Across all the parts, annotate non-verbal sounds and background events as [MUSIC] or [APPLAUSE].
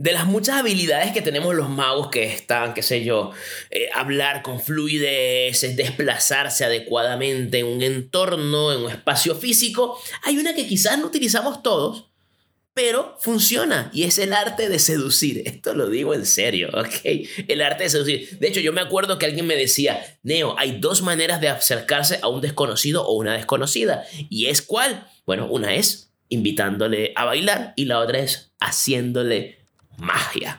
de las muchas habilidades que tenemos los magos que están, qué sé yo, eh, hablar con fluidez, desplazarse adecuadamente en un entorno, en un espacio físico, hay una que quizás no utilizamos todos, pero funciona y es el arte de seducir. Esto lo digo en serio, [LAUGHS] ¿ok? El arte de seducir. De hecho, yo me acuerdo que alguien me decía, Neo, hay dos maneras de acercarse a un desconocido o una desconocida. ¿Y es cuál? Bueno, una es invitándole a bailar y la otra es haciéndole magia.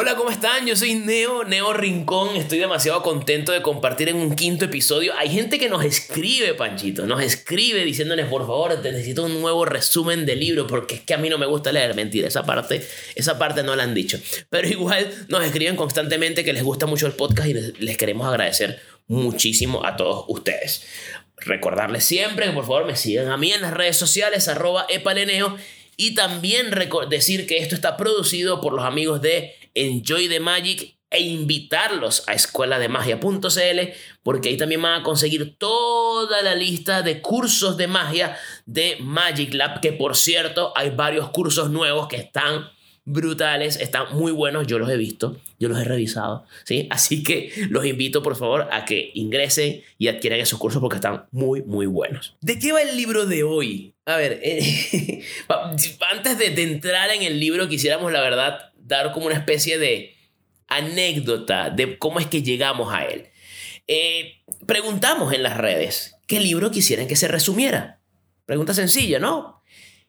Hola, ¿cómo están? Yo soy Neo, Neo Rincón. Estoy demasiado contento de compartir en un quinto episodio. Hay gente que nos escribe, Panchito, nos escribe diciéndoles, por favor, te necesito un nuevo resumen del libro porque es que a mí no me gusta leer. Mentira, esa parte, esa parte no la han dicho. Pero igual nos escriben constantemente que les gusta mucho el podcast y les, queremos agradecer muchísimo a todos ustedes. Recordarles siempre que por favor me sigan a mí en las redes sociales, arroba epaleneo. Y también decir que esto está producido por los amigos de Enjoy the Magic e invitarlos a escuela de magia.cl porque ahí también van a conseguir toda la lista de cursos de magia de Magic Lab que por cierto hay varios cursos nuevos que están brutales, están muy buenos, yo los he visto, yo los he revisado, ¿sí? Así que los invito por favor a que ingresen y adquieran esos cursos porque están muy, muy buenos. ¿De qué va el libro de hoy? A ver, eh, [LAUGHS] antes de, de entrar en el libro quisiéramos la verdad dar como una especie de anécdota de cómo es que llegamos a él. Eh, preguntamos en las redes qué libro quisieran que se resumiera. Pregunta sencilla, ¿no?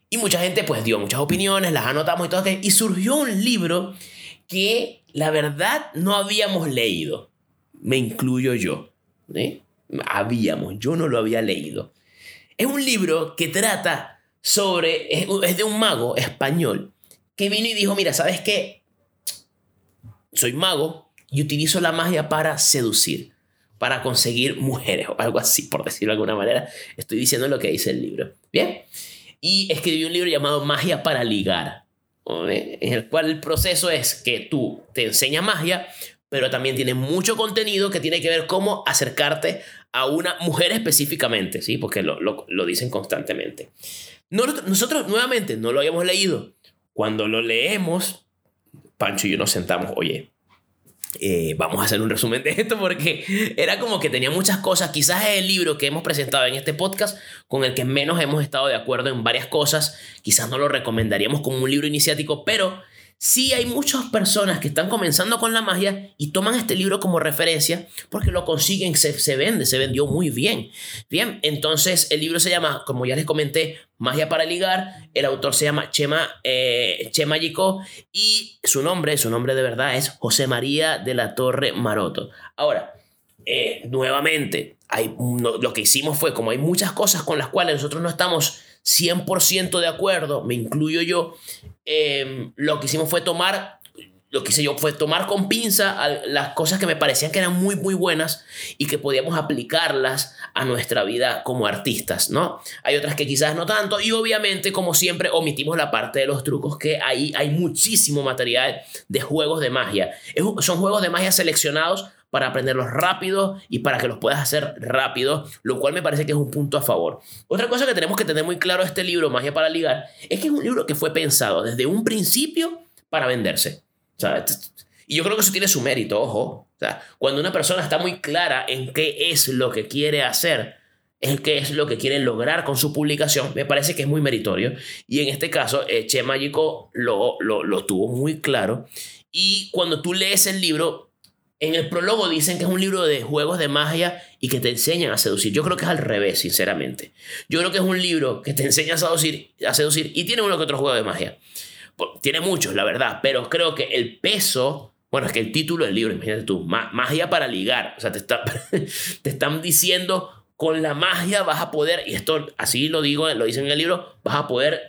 Y mucha gente pues dio muchas opiniones, las anotamos y todo. Y surgió un libro que la verdad no habíamos leído. Me incluyo yo. Habíamos, yo no lo había leído. Es un libro que trata sobre, es de un mago español que vino y dijo, mira, ¿sabes qué? Soy mago y utilizo la magia para seducir, para conseguir mujeres o algo así, por decirlo de alguna manera. Estoy diciendo lo que dice el libro. Bien. Y escribió un libro llamado Magia para ligar, en el cual el proceso es que tú te enseñas magia, pero también tiene mucho contenido que tiene que ver cómo acercarte a una mujer específicamente, ¿sí? Porque lo, lo, dicen constantemente. Nosotros, nuevamente, no lo habíamos leído. Cuando lo leemos, Pancho y yo nos sentamos, oye, eh, vamos a hacer un resumen de esto porque era como que tenía muchas cosas. Quizás es el libro que hemos presentado en este podcast con el que menos hemos estado de acuerdo en varias cosas. Quizás no lo recomendaríamos como un libro iniciático, pero Sí hay muchas personas que están comenzando con la magia y toman este libro como referencia porque lo consiguen, se, vende, se vendió muy bien. Bien, entonces el libro se llama, como ya les comenté, Magia para ligar. El autor se llama Chema, eh, Chema Yico y su nombre, su nombre de verdad es José María de la Torre Maroto. Ahora, eh, nuevamente, hay, lo que hicimos fue, como hay muchas cosas con las cuales nosotros no estamos 100% de acuerdo, me incluyo yo, em, lo que hicimos fue tomar, lo que hice yo fue tomar con pinza las cosas que me parecían que eran muy, muy buenas y que podíamos aplicarlas a nuestra vida como artistas, ¿no? Hay otras que quizás no tanto y obviamente, como siempre, omitimos la parte de los trucos, que ahí hay muchísimo material de juegos de magia. son juegos de magia seleccionados para aprenderlos rápido y para que los puedas hacer rápido, lo cual me parece que es un punto a favor. Otra cosa que tenemos que tener muy claro este libro, Magia para Ligar, es que es un libro que fue pensado desde un principio para venderse. y yo creo que eso tiene su mérito, ojo. O sea, cuando una persona está muy clara en qué es lo que quiere hacer, en qué es lo que quiere lograr con su publicación, me parece que es muy meritorio. Y en este caso, eh, Che Mágico lo, lo tuvo muy claro. Y cuando tú lees el libro, en el prólogo dicen que es un libro de juegos de magia y que te enseñan a seducir. Yo creo que es al revés, sinceramente. Yo creo que es un libro que te enseña a seducir, a seducir y tiene uno que otro juego de magia. Tiene muchos, la verdad, pero creo que el peso, bueno, es que el título del libro, imagínate tú, magia para ligar. O sea, te, está, [LAUGHS] están diciendo, con la magia vas a poder, y esto así lo digo, lo dicen en el libro, vas a poder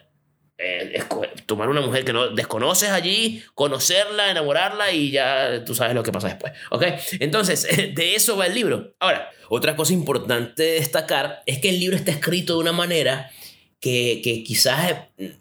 eh, tomar una mujer que no desconoces allí, conocerla, enamorarla y ya tú sabes lo que pasa después. ¿Ok? Entonces, [LAUGHS] de eso va el libro. Ahora, otra cosa importante de destacar es que el libro está escrito de una manera que, que, quizás,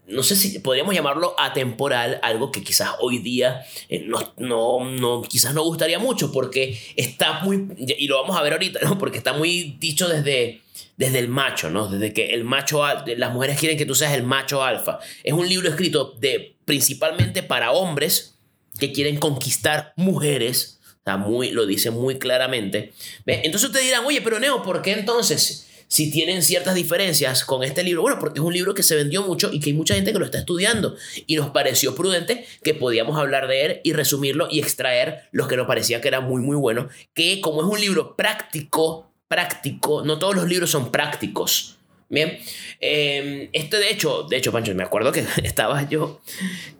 no sé si podríamos llamarlo atemporal, algo que quizás hoy día eh, no, no, no, quizás no gustaría mucho porque está muy, y lo vamos a ver ahorita, ¿no? Porque está muy dicho desde, desde el macho, ¿no? Desde que el macho, las mujeres quieren que tú seas el macho alfa. Es un libro escrito de, principalmente para hombres que quieren conquistar mujeres, muy, lo dice muy claramente. Entonces ustedes dirán, oye, pero Neo, ¿por qué entonces? Si tienen ciertas diferencias con este libro. Bueno, porque es un libro que se vendió mucho y que hay mucha gente que lo está estudiando. Y nos pareció prudente que podíamos hablar de él y resumirlo y extraer lo que nos parecía que era muy, muy bueno. Que como es un libro práctico, práctico, no todos los libros son prácticos. Bien, eh, este de hecho, de hecho, Pancho, me acuerdo que [LAUGHS] estaba yo,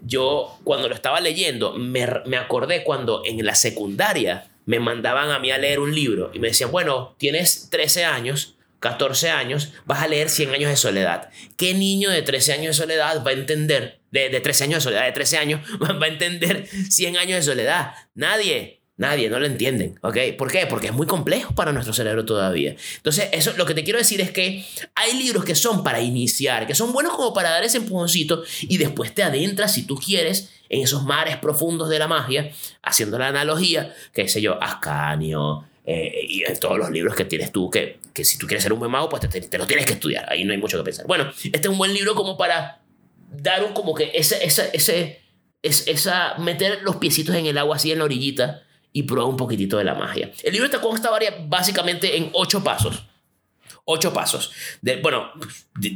yo cuando lo estaba leyendo, me, me acordé cuando en la secundaria me mandaban a mí a leer un libro y me decían, bueno, tienes 13 años, 14 años, vas a leer 100 años de soledad. ¿Qué niño de 13 años de soledad va a entender, de, de 13 años de soledad, de 13 años, [LAUGHS] va a entender 100 años de soledad? Nadie. Nadie, no lo entienden, ¿ok? ¿Por qué? Porque es muy complejo para nuestro cerebro todavía. Entonces, eso, lo que te quiero decir es que hay libros que son para iniciar, que son buenos como para dar ese empujoncito y después te adentras, si tú quieres, en esos mares profundos de la magia, haciendo la analogía, qué sé yo, Ascanio, eh, y en todos los libros que tienes tú, que, que si tú quieres ser un buen mago, pues te, te, tienes que estudiar. Ahí no hay mucho que pensar. Bueno, este es un buen libro como para dar un como que ese, ese, ese, esa, meter los piecitos en el agua así en la orillita y probar un poquitito de la magia. El libro está consta básicamente en ocho pasos. Ocho pasos. De, bueno,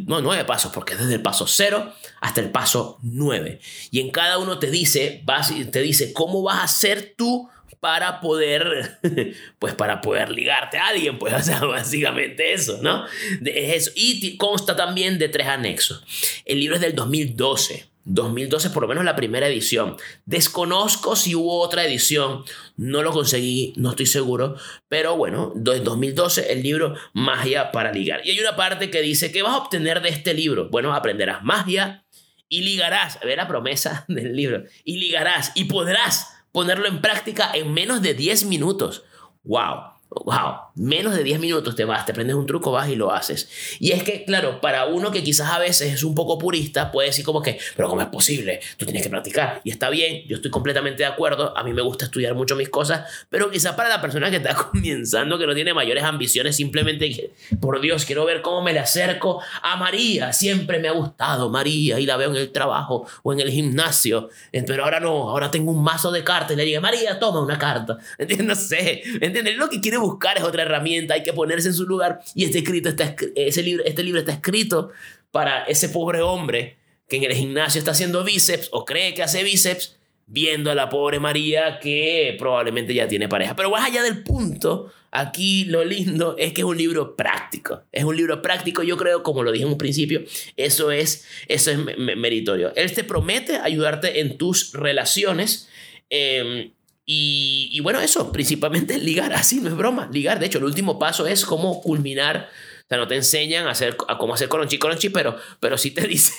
no nueve pasos, porque es desde el paso cero hasta el paso nueve. Y en cada uno te dice, te dice cómo vas a ser tú para poder, [LAUGHS] pues para poder ligarte a alguien, pues, [LAUGHS] o sea, básicamente eso, ¿no? Es eso. Y consta también de tres anexos. El libro es del 2012. 2012 por lo menos la primera edición. Desconozco si hubo otra edición, no lo conseguí, no estoy seguro, pero bueno, en 2012 el libro Magia para ligar. Y hay una parte que dice, ¿qué vas a obtener de este libro? Bueno, aprenderás magia y ligarás, a ver la promesa [LAUGHS] del libro, y ligarás y podrás ponerlo en práctica en menos de 10 minutos. ¡Wow! Wow, menos de 10 minutos te vas, te prendes un truco, vas y lo haces. Y es que, claro, para uno que quizás a veces es un poco purista, puede decir como que, pero ¿cómo es posible? Tú tienes que practicar. Y está bien, yo estoy completamente de acuerdo, a mí me gusta estudiar mucho mis cosas, pero quizás para la persona que está [LAUGHS] comenzando, que no tiene mayores ambiciones, simplemente, por Dios, quiero ver cómo me le acerco a María. Siempre me ha gustado María y la veo en el trabajo o en el gimnasio, pero ahora no, ahora tengo un mazo de cartas y le digo, María, toma una carta. [LAUGHS] ¿Entiendes? No sé, ¿entiendes? Lo que quiere buscar es otra herramienta, hay que ponerse en su lugar. Y este, escrito está, ese libro, este libro está escrito para ese pobre hombre que en el gimnasio está haciendo bíceps o cree que hace bíceps, viendo a la pobre María que probablemente ya tiene pareja. Pero más allá del punto, aquí lo lindo es que es un libro práctico. Es un libro práctico, yo creo, como lo dije en un principio, eso es, eso es meritorio. Él te promete ayudarte en tus relaciones. Eh, y, bueno, eso, principalmente [LAUGHS] ligar, así no es broma, ligar. De hecho, el último paso es cómo culminar. O sea, no te enseñan a, hacer, a cómo hacer cronchi cronchi, pero, pero sí te [LAUGHS] dice.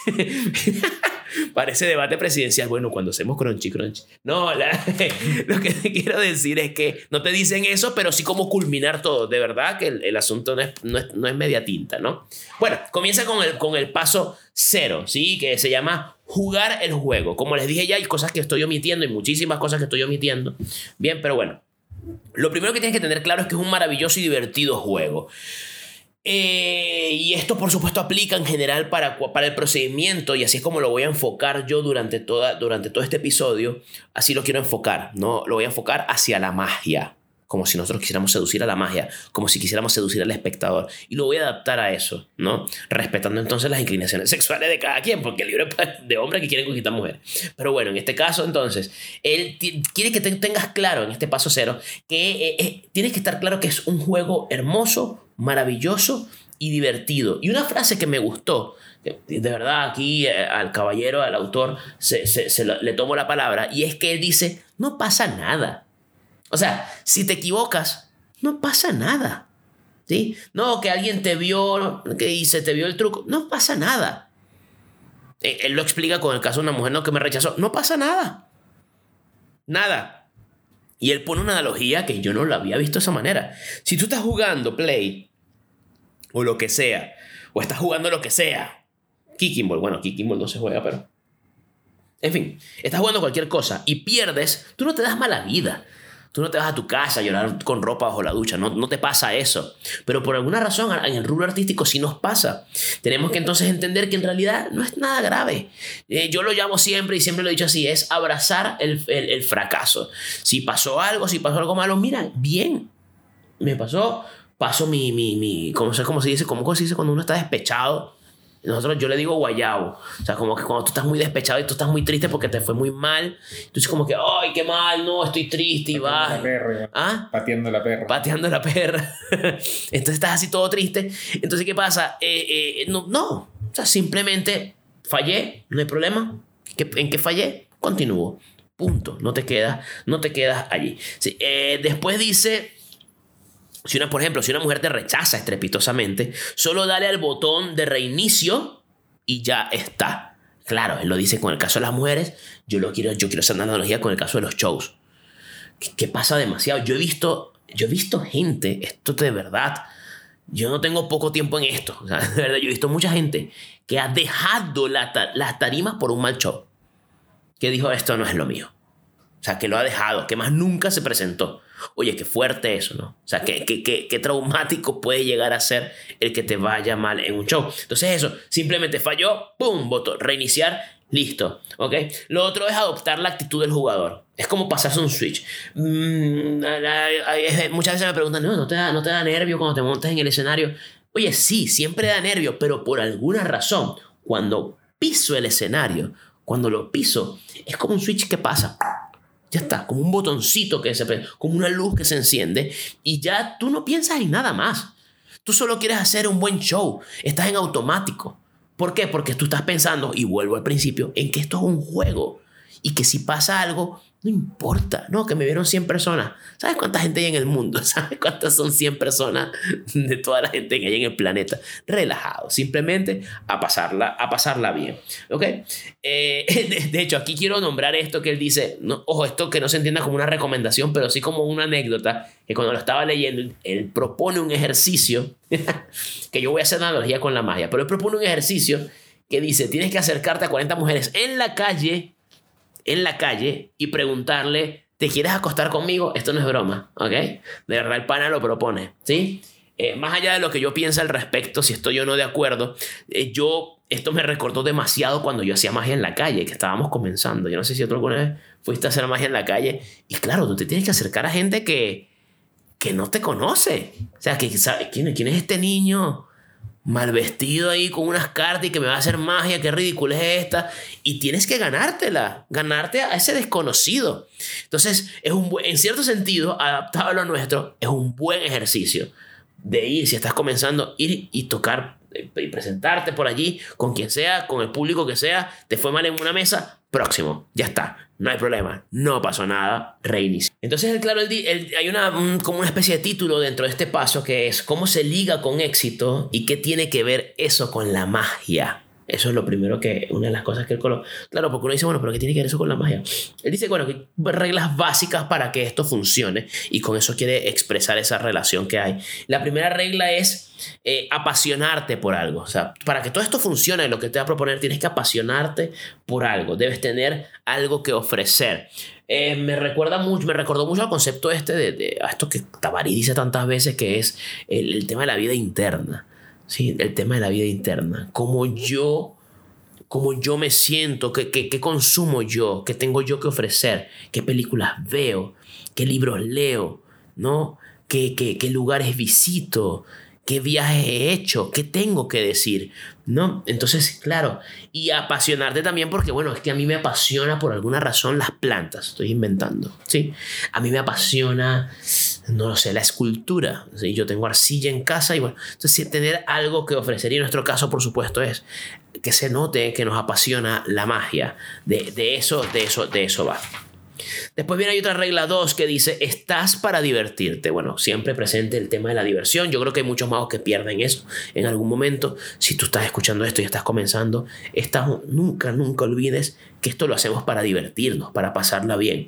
[LAUGHS] Parece debate presidencial. Bueno, cuando hacemos cronchi cronchi. No, [LAUGHS] lo que te quiero decir es que no te dicen eso, pero sí cómo culminar todo. De verdad que el, el asunto no es, no es, no, es, media tinta, ¿no? Bueno, comienza con el, con el paso cero, ¿sí? Que se llama jugar el juego. Como les dije ya, hay cosas que estoy omitiendo y muchísimas cosas que estoy omitiendo. Bien, pero bueno. Lo primero que tienes que tener claro es que es un maravilloso y divertido juego. Eh, y esto por supuesto aplica en general para, para el procedimiento y así es como lo voy a enfocar yo durante, toda, durante todo este episodio. Así lo quiero enfocar, ¿no? Lo voy a enfocar hacia la magia como si nosotros quisiéramos seducir a la magia, como si quisiéramos seducir al espectador. Y lo voy a adaptar a eso, ¿no? Respetando entonces las inclinaciones sexuales de cada quien, porque el libro es de hombres que quieren conquistar mujeres. Pero bueno, en este caso entonces, él quiere que tengas claro en este paso cero que eh, eh, tienes que estar claro que es un juego hermoso, maravilloso y divertido. Y una frase que me gustó, de verdad aquí eh, al caballero, al autor, se, le tomo la palabra, y es que él dice, no pasa nada. O sea, si te equivocas, no pasa nada. ¿Sí? No, que alguien te vio, que dice, te vio el truco, no pasa nada. E, él lo explica con el caso de una mujer no, que me rechazó, no pasa nada. Nada. Y él pone una analogía que yo no la había visto de esa manera. Si tú estás jugando Play, o lo que sea, o estás jugando lo que sea, Kicking Ball. Bueno, Kicking Ball no se juega, pero. En fin, estás jugando cualquier cosa y pierdes, tú no te das mala vida. Tú no te vas a tu casa a llorar con ropa bajo la ducha, no, no te pasa eso. Pero por alguna razón en el rubro artístico sí nos pasa. Tenemos que entonces entender que en realidad no es nada grave. Eh, yo lo llamo siempre y siempre lo he dicho así, es abrazar el, el, el fracaso. Si pasó algo, si pasó algo malo, mira, bien, me pasó, paso mi, mi, mi, ¿cómo, cómo se dice? ¿Cómo se dice cuando uno está despechado? Nosotros, yo le digo guayabo. O sea, como que cuando tú estás muy despechado y tú estás muy triste porque te fue muy mal, tú dices como que, ay, qué mal, no, estoy triste y vas. ¿Ah? Pateando la perra. Pateando la perra. [LAUGHS] Entonces estás así todo triste. Entonces, ¿qué pasa? Eh, eh, no, no. O sea, simplemente fallé, no hay problema. ¿En qué fallé? Continúo. Punto. No te quedas, no te quedas allí. Sí, eh, después dice si una, por ejemplo, si una mujer te rechaza estrepitosamente, solo dale al botón de reinicio y ya está. Claro, él lo dice con el caso de las mujeres, yo lo quiero, yo quiero hacer una analogía con el caso de los shows. Que, pasa demasiado. Yo he visto, yo he visto gente, esto de verdad, yo no tengo poco tiempo en esto. [LAUGHS] de verdad, yo he visto mucha gente que ha dejado las tarimas por un mal show. Que dijo, esto no es lo mío. O sea, que lo ha dejado, que más nunca se presentó. Oye, qué fuerte eso, ¿no? O sea, qué, qué, qué, qué, traumático puede llegar a ser el que te vaya mal en un show. Entonces eso, simplemente falló, ¡pum! Botón, reiniciar, listo, ¿ok? Lo otro es adoptar la actitud del jugador. Es como pasarse un switch. Mm, muchas veces me preguntan, no, ¿no te, da, ¿no te da nervio cuando te montas en el escenario? Oye, sí, siempre da nervio, pero por alguna razón, cuando piso el escenario, cuando lo piso, es como un switch que pasa ya está, como un botoncito que se como una luz que se enciende y ya tú no piensas en nada más. Tú solo quieres hacer un buen show, estás en automático. ¿Por qué? Porque tú estás pensando, y vuelvo al principio, en que esto es un juego y que si pasa algo, no importa, no, que me vieron 100 personas. ¿Sabes cuánta gente hay en el mundo? [LAUGHS] ¿Sabes cuántas son 100 personas de toda la gente que hay en el planeta? Relajado, simplemente a pasarla, a pasarla bien. ¿Ok? Eh, [LAUGHS] de, hecho, aquí quiero nombrar esto que él dice, no, ojo, esto que no se entienda como una recomendación, pero sí como una anécdota, que cuando lo estaba leyendo, él propone un ejercicio, [LAUGHS] que yo voy a hacer analogía con la magia, pero él propone un ejercicio que dice, tienes que acercarte a 40 mujeres en la calle en la calle y preguntarle, ¿te quieres acostar conmigo? Esto no es broma, ¿ok? De verdad el pana lo propone, ¿sí? Eh, más allá de lo que yo pienso al respecto, si estoy o no de acuerdo, eh, yo, esto me recordó demasiado cuando yo hacía magia en la calle, que estábamos comenzando. Yo no sé si tú alguna vez fuiste a hacer magia en la calle. Y claro, tú te tienes que acercar a gente que, que no te conoce. O sea, que quién, quién es este niño mal vestido ahí con unas cartas y que me va a hacer magia, qué ridícula es esta. Y tienes que ganártela, ganarte a ese desconocido. Entonces, es un en cierto sentido, adaptado a lo nuestro, es un buen ejercicio de ir, si estás comenzando, ir y tocar eh, y presentarte por allí con quien sea, con el público que sea, te fue mal en una mesa, próximo, ya está, no hay problema, no pasó nada, reinicia. Entonces, claro, hay una, como una especie de título dentro de este paso que es cómo se liga con éxito y qué tiene que ver eso con la magia. Eso es lo primero que, una de las cosas que él coloca. Claro, porque uno dice, bueno, pero ¿qué tiene que ver eso con la magia? Él dice, bueno, que reglas básicas para que esto funcione y con eso quiere expresar esa relación que hay. La primera regla es eh, apasionarte por algo. O sea, para que todo esto funcione, lo que te va a proponer, tienes que apasionarte por algo. Debes tener algo que ofrecer. Eh, me recuerda mucho, me recordó mucho al concepto este de, a esto que Tabari dice tantas veces, que es el tema de la vida interna. ¿Sí? El tema de la vida interna. Cómo yo, cómo yo me siento, qué, qué, consumo yo, qué tengo yo que ofrecer, qué películas veo, qué libros leo, ¿no? qué, qué, qué lugares visito, qué viajes he hecho, qué tengo que decir, ¿no? Entonces, claro, y apasionarte también porque, bueno, es que a mí me apasiona por alguna razón las plantas, estoy inventando, ¿sí? A mí me apasiona, no lo sé, la escultura, ¿sí? Yo tengo arcilla en casa y bueno, entonces tener algo que ofrecer, y en nuestro caso, por supuesto, es que se note que nos apasiona la magia, de, de eso, de eso, de eso va. Después viene hay otra regla 2 que dice, estás para divertirte. Bueno, siempre presente el tema de la diversión. Yo creo que hay muchos magos que pierden eso en algún momento. Si tú estás escuchando esto y estás comenzando, estás, nunca, nunca olvides que esto lo hacemos para divertirnos, para pasarla bien.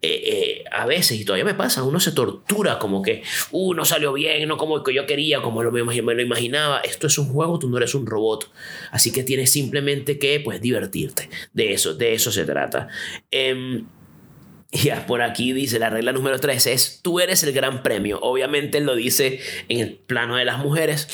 Eh, eh, a veces, y todavía me pasa, uno se tortura como que, uh, no salió bien, no como yo quería, como lo, me, lo imaginaba. Esto es un juego, tú no eres un robot. Así que tienes simplemente que, pues, divertirte. De eso, de eso se trata. Eh, ya, por aquí dice la regla número 13 es tú eres el gran premio. Obviamente lo dice en el plano de las mujeres.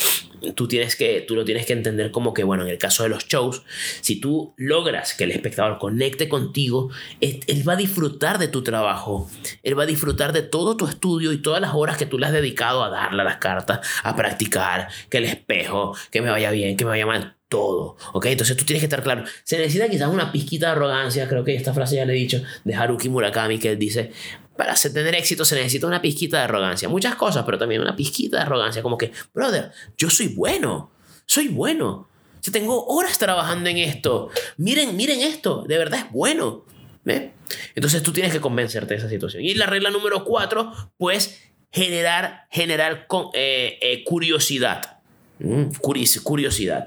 Tú, tienes que, tú lo tienes que entender como que, bueno, en el caso de los shows, si tú logras que el espectador conecte contigo, él, va a disfrutar de tu trabajo. Él va a disfrutar de todo tu estudio y todas las horas que tú le has dedicado a darle las cartas, a practicar, que el espejo, que me vaya bien, que me vaya mal todo, ¿ok? Entonces tú tienes que estar claro. Se necesita quizás una pizquita de arrogancia, creo que esta frase ya le he dicho, de Haruki Murakami, que él dice, para tener éxito se necesita una pizquita de arrogancia. Muchas cosas, pero también una pizquita de arrogancia, como que, brother, yo soy bueno, soy bueno. Yo tengo horas trabajando en esto. Miren, miren esto, de verdad es bueno. Entonces tú tienes que convencerte de esa situación. Y la regla número cuatro, pues generar, generar eh, eh, curiosidad. Mm, curiosidad.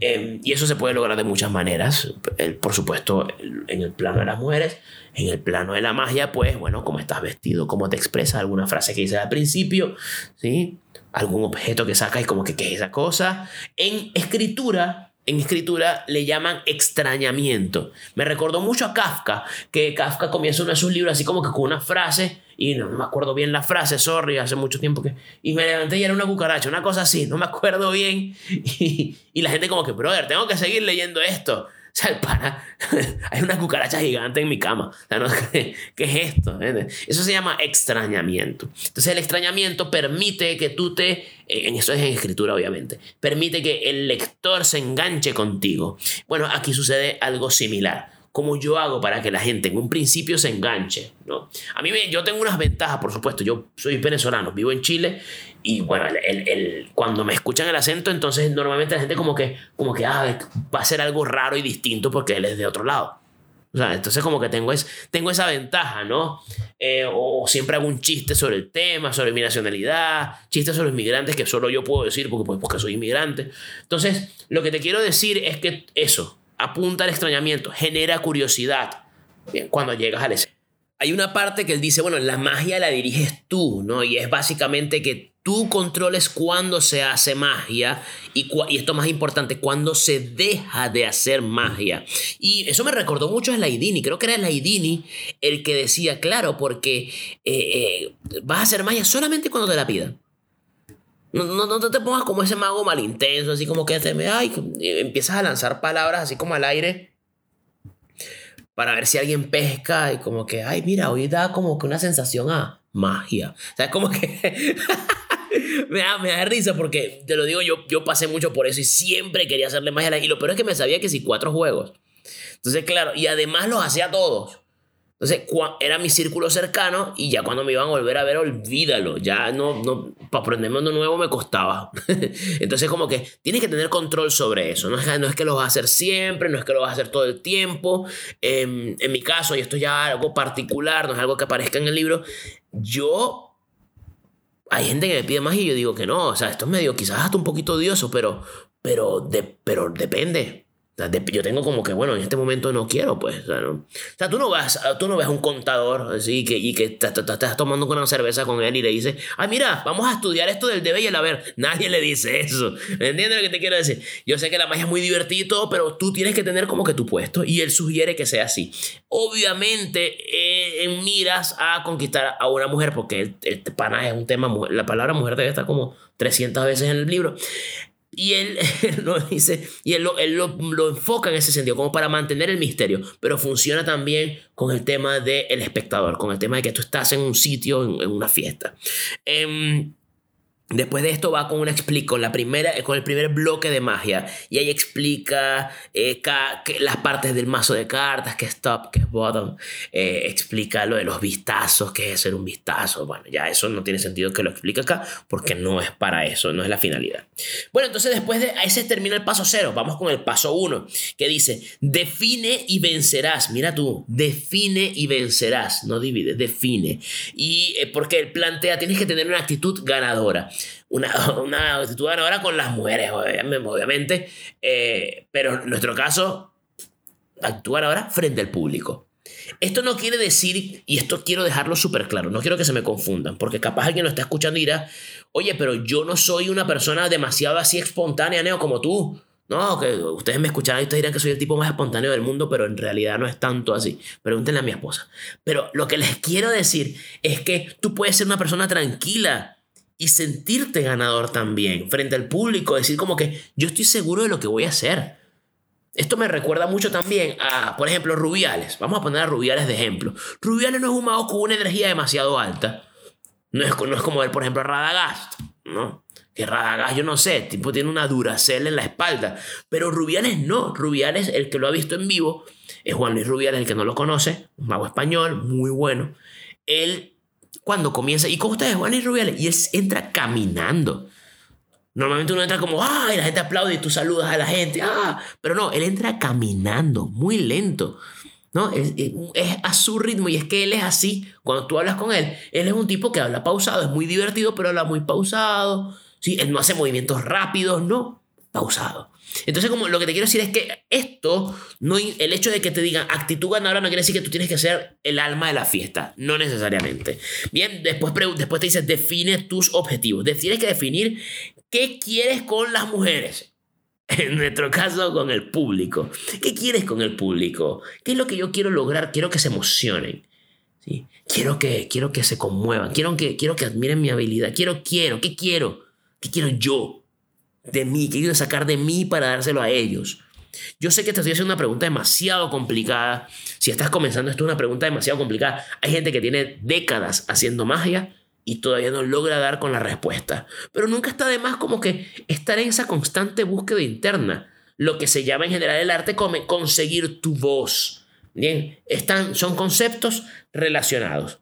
Em, y eso se puede lograr de muchas maneras. por supuesto, en el plano de las mujeres, en el plano de la magia, pues, bueno, cómo estás vestido, cómo te expresas, alguna frase que dices al principio, ¿sí? Algún objeto que sacas y como que, ¿qué es esa cosa? En escritura, en escritura le llaman extrañamiento. Me recordó mucho a Kafka, que Kafka comienza uno de sus libros así como que con una frase, y no, me acuerdo bien la frase, sorry, hace mucho tiempo que... Y me levanté y era una cucaracha, una cosa así, no me acuerdo bien. [LAUGHS] Y, y la gente como que, brother, tengo que seguir leyendo esto. O sea, para, [LAUGHS] hay una cucaracha gigante en mi cama. [LAUGHS] ¿qué, es esto? Eso se llama extrañamiento. Entonces el extrañamiento permite que tú te, eh, en eso es en escritura obviamente, permite que el lector se enganche contigo. Bueno, aquí sucede algo similar cómo yo hago para que la gente en un principio se enganche, ¿no? A mí me, yo tengo unas ventajas, por supuesto, yo soy venezolano, vivo en Chile y bueno, el, el, cuando me escuchan el acento, entonces normalmente la gente como que, como que ah, va a ser algo raro y distinto porque él es de otro lado. O sea, entonces como que tengo, es, tengo esa ventaja, ¿no? Eh, o siempre hago un chiste sobre el tema, sobre mi nacionalidad, chistes sobre los inmigrantes que solo yo puedo decir porque, pues, porque soy inmigrante. Entonces, lo que te quiero decir es que eso, apunta al extrañamiento, genera curiosidad Bien, cuando llegas al escenario. Hay una parte que él dice, bueno, la magia la diriges tú, ¿no? Y es básicamente que tú controles cuándo se hace magia y, y esto más importante, cuándo se deja de hacer magia. Y eso me recordó mucho a Slaidini, creo que era Slaidini el que decía, claro, porque eh, eh, vas a hacer magia solamente cuando te la pidan. No, no, te pongas como ese mago malintenso, así como que te ay, empiezas a lanzar palabras así como al aire para ver si alguien pesca y como que, ay, mira, hoy da como que una sensación a magia. O sea, como que [LAUGHS] me, da, me da risa porque, te lo digo, yo, yo pasé mucho por eso y siempre quería hacerle magia. Y lo peor es que me sabía que si cuatro juegos. Entonces, claro, y además los hacía todos. Entonces, era mi círculo cercano y ya cuando me iban a volver a ver, olvídalo. Ya no, no, para aprenderme uno nuevo me costaba. [LAUGHS] Entonces, como que tienes que tener control sobre eso. No es, no es que lo vas a hacer siempre, no es que lo vas a hacer todo el tiempo. en mi caso, y esto ya es algo particular, no es algo que aparezca en el libro, yo hay gente que me pide más y yo digo que no, o sea, esto es medio quizás hasta un poquito odioso, pero, pero, de, pero depende yo tengo como que, bueno, en este momento no quiero, pues. O sea, ¿no? o sea tú no vas, tú no ves un contador así que, y que te, estás tomando una cerveza con él y le dices, ah, mira, vamos a estudiar esto del debe y el haber. Nadie le dice eso. ¿Entiendes lo que te quiero decir? Yo sé que la magia es muy divertida y todo, pero tú tienes que tener como que tu puesto y él sugiere que sea así. Obviamente, eh, miras a conquistar a una mujer, porque este pana es un tema, la palabra mujer debe estar como 300 veces en el libro. [LAUGHS] Y él, lo dice, y él, él lo, enfoca en ese sentido, como para mantener el misterio, pero funciona también con el tema del espectador, con el tema de que tú estás en un sitio, en, una fiesta. Eh, Después de esto va con una con la primera con el primer bloque de magia y ahí explica eh, las partes del mazo de cartas, que es top, que es bottom, eh, explica lo de los vistazos, que es hacer un vistazo. Bueno, ya eso no tiene sentido que lo explique acá porque no es para eso, no es la finalidad. Bueno, entonces después de ese termina el paso cero, vamos con el paso uno, que dice, define y vencerás. Mira tú, define y vencerás, no divide, define. Y eh, porque él plantea, tienes que tener una actitud ganadora una, [LAUGHS] una actitud ganadora con las mujeres, obviamente, eh, pero en nuestro caso, actuar ahora frente al público. Esto no quiere decir, y esto quiero dejarlo súper claro, no quiero que se me confundan, porque capaz alguien lo está escuchando y dirá, oye, pero yo no soy una persona demasiado así espontánea, Neo, como tú. No, que ustedes me escucharán y ustedes dirán que soy el tipo más espontáneo del mundo, pero en realidad no es tanto así. Pregúntenle a mi esposa. Pero lo que les quiero decir es que tú puedes ser una persona tranquila y sentirte ganador también frente al público, decir como que yo estoy seguro de lo que voy a hacer. Esto me recuerda mucho también a, por ejemplo, Rubiales. Vamos a poner a Rubiales de ejemplo. Rubiales no es un mago con una energía demasiado alta. No es, no es como ver, por ejemplo, a Radagast, ¿no? Que Radagast, yo no sé, tipo tiene una duracel en la espalda. Pero Rubiales no. Rubiales, el que lo ha visto en vivo, es Juan Luis Rubiales, el que no lo conoce, un mago español, muy bueno. Él, cuando comienza, ¿y cómo ustedes, Juan Luis Rubiales? Y él entra caminando. Normalmente uno entra como, ¡ay! La gente aplaude y tú saludas a la gente, ¡ah! Pero no, él entra caminando, muy lento. ¿no? Es, es, a su ritmo y es que él es así. Cuando tú hablas con él, él es un tipo que habla pausado, es muy divertido, pero habla muy pausado. ¿sí? Él no hace movimientos rápidos, no, pausado. Entonces, como lo que te quiero decir es que esto, no, el hecho de que te digan actitud ganadora no quiere decir que tú tienes que ser el alma de la fiesta, no necesariamente. Bien, después, después te dice, define tus objetivos. Tienes que definir qué quieres con las mujeres. [LAUGHS] En nuestro caso, con el público. ¿Qué quieres con el público? ¿Qué es lo que yo quiero lograr? Quiero que se emocionen. ¿sí? Quiero, que, quiero que se conmuevan. Quiero que, quiero que admiren mi habilidad. Quiero, quiero. ¿Qué quiero? ¿Qué quiero yo? De mí. ¿Qué quiero sacar de mí para dárselo a ellos? Yo sé que te estoy haciendo una pregunta demasiado complicada. Si estás comenzando, esto es una pregunta demasiado complicada. Hay gente que tiene décadas haciendo magia y todavía no logra dar con la respuesta. Pero nunca está de más como que estar en esa constante búsqueda interna. Lo que se llama en general el arte como conseguir tu voz. Bien, están, son conceptos relacionados.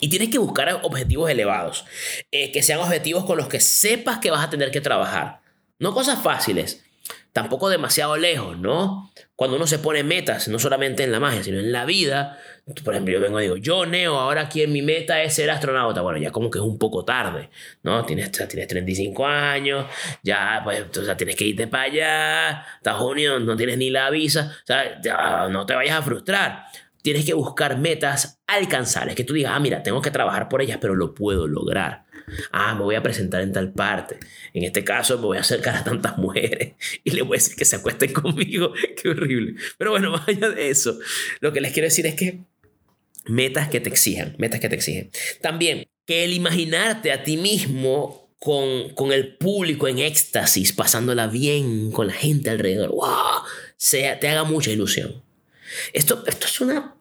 Y tienes que buscar objetivos elevados, eh, que sean objetivos con los que sepas que vas a tener que trabajar. No cosas fáciles, tampoco demasiado lejos, ¿no? Cuando uno se pone metas, no solamente en la magia, sino en la vida, por ejemplo, yo vengo y digo, yo, Neo, ahora aquí en mi meta es ser astronauta. Bueno, ya como que es un poco tarde, ¿no? Tienes, tienes 35 años, ya, pues, o sea, tienes que irte para allá, Estados Unidos, no tienes ni la visa, o sea, no te vayas a frustrar. Tienes que buscar metas alcanzables, que tú digas, ah, mira, tengo que trabajar por ellas, pero lo puedo lograr. Ah, me voy a presentar en tal parte. En este caso me voy a acercar a tantas mujeres [LAUGHS] y les voy a decir que se acuesten conmigo. [LAUGHS] Qué horrible. Pero bueno, [LAUGHS] más allá de eso, lo que les quiero decir es que metas que te exijan, metas que te exigen. También que el imaginarte a ti mismo con, con el público en éxtasis, pasándola bien con la gente alrededor, wow, sea, te haga mucha ilusión. Esto, esto es una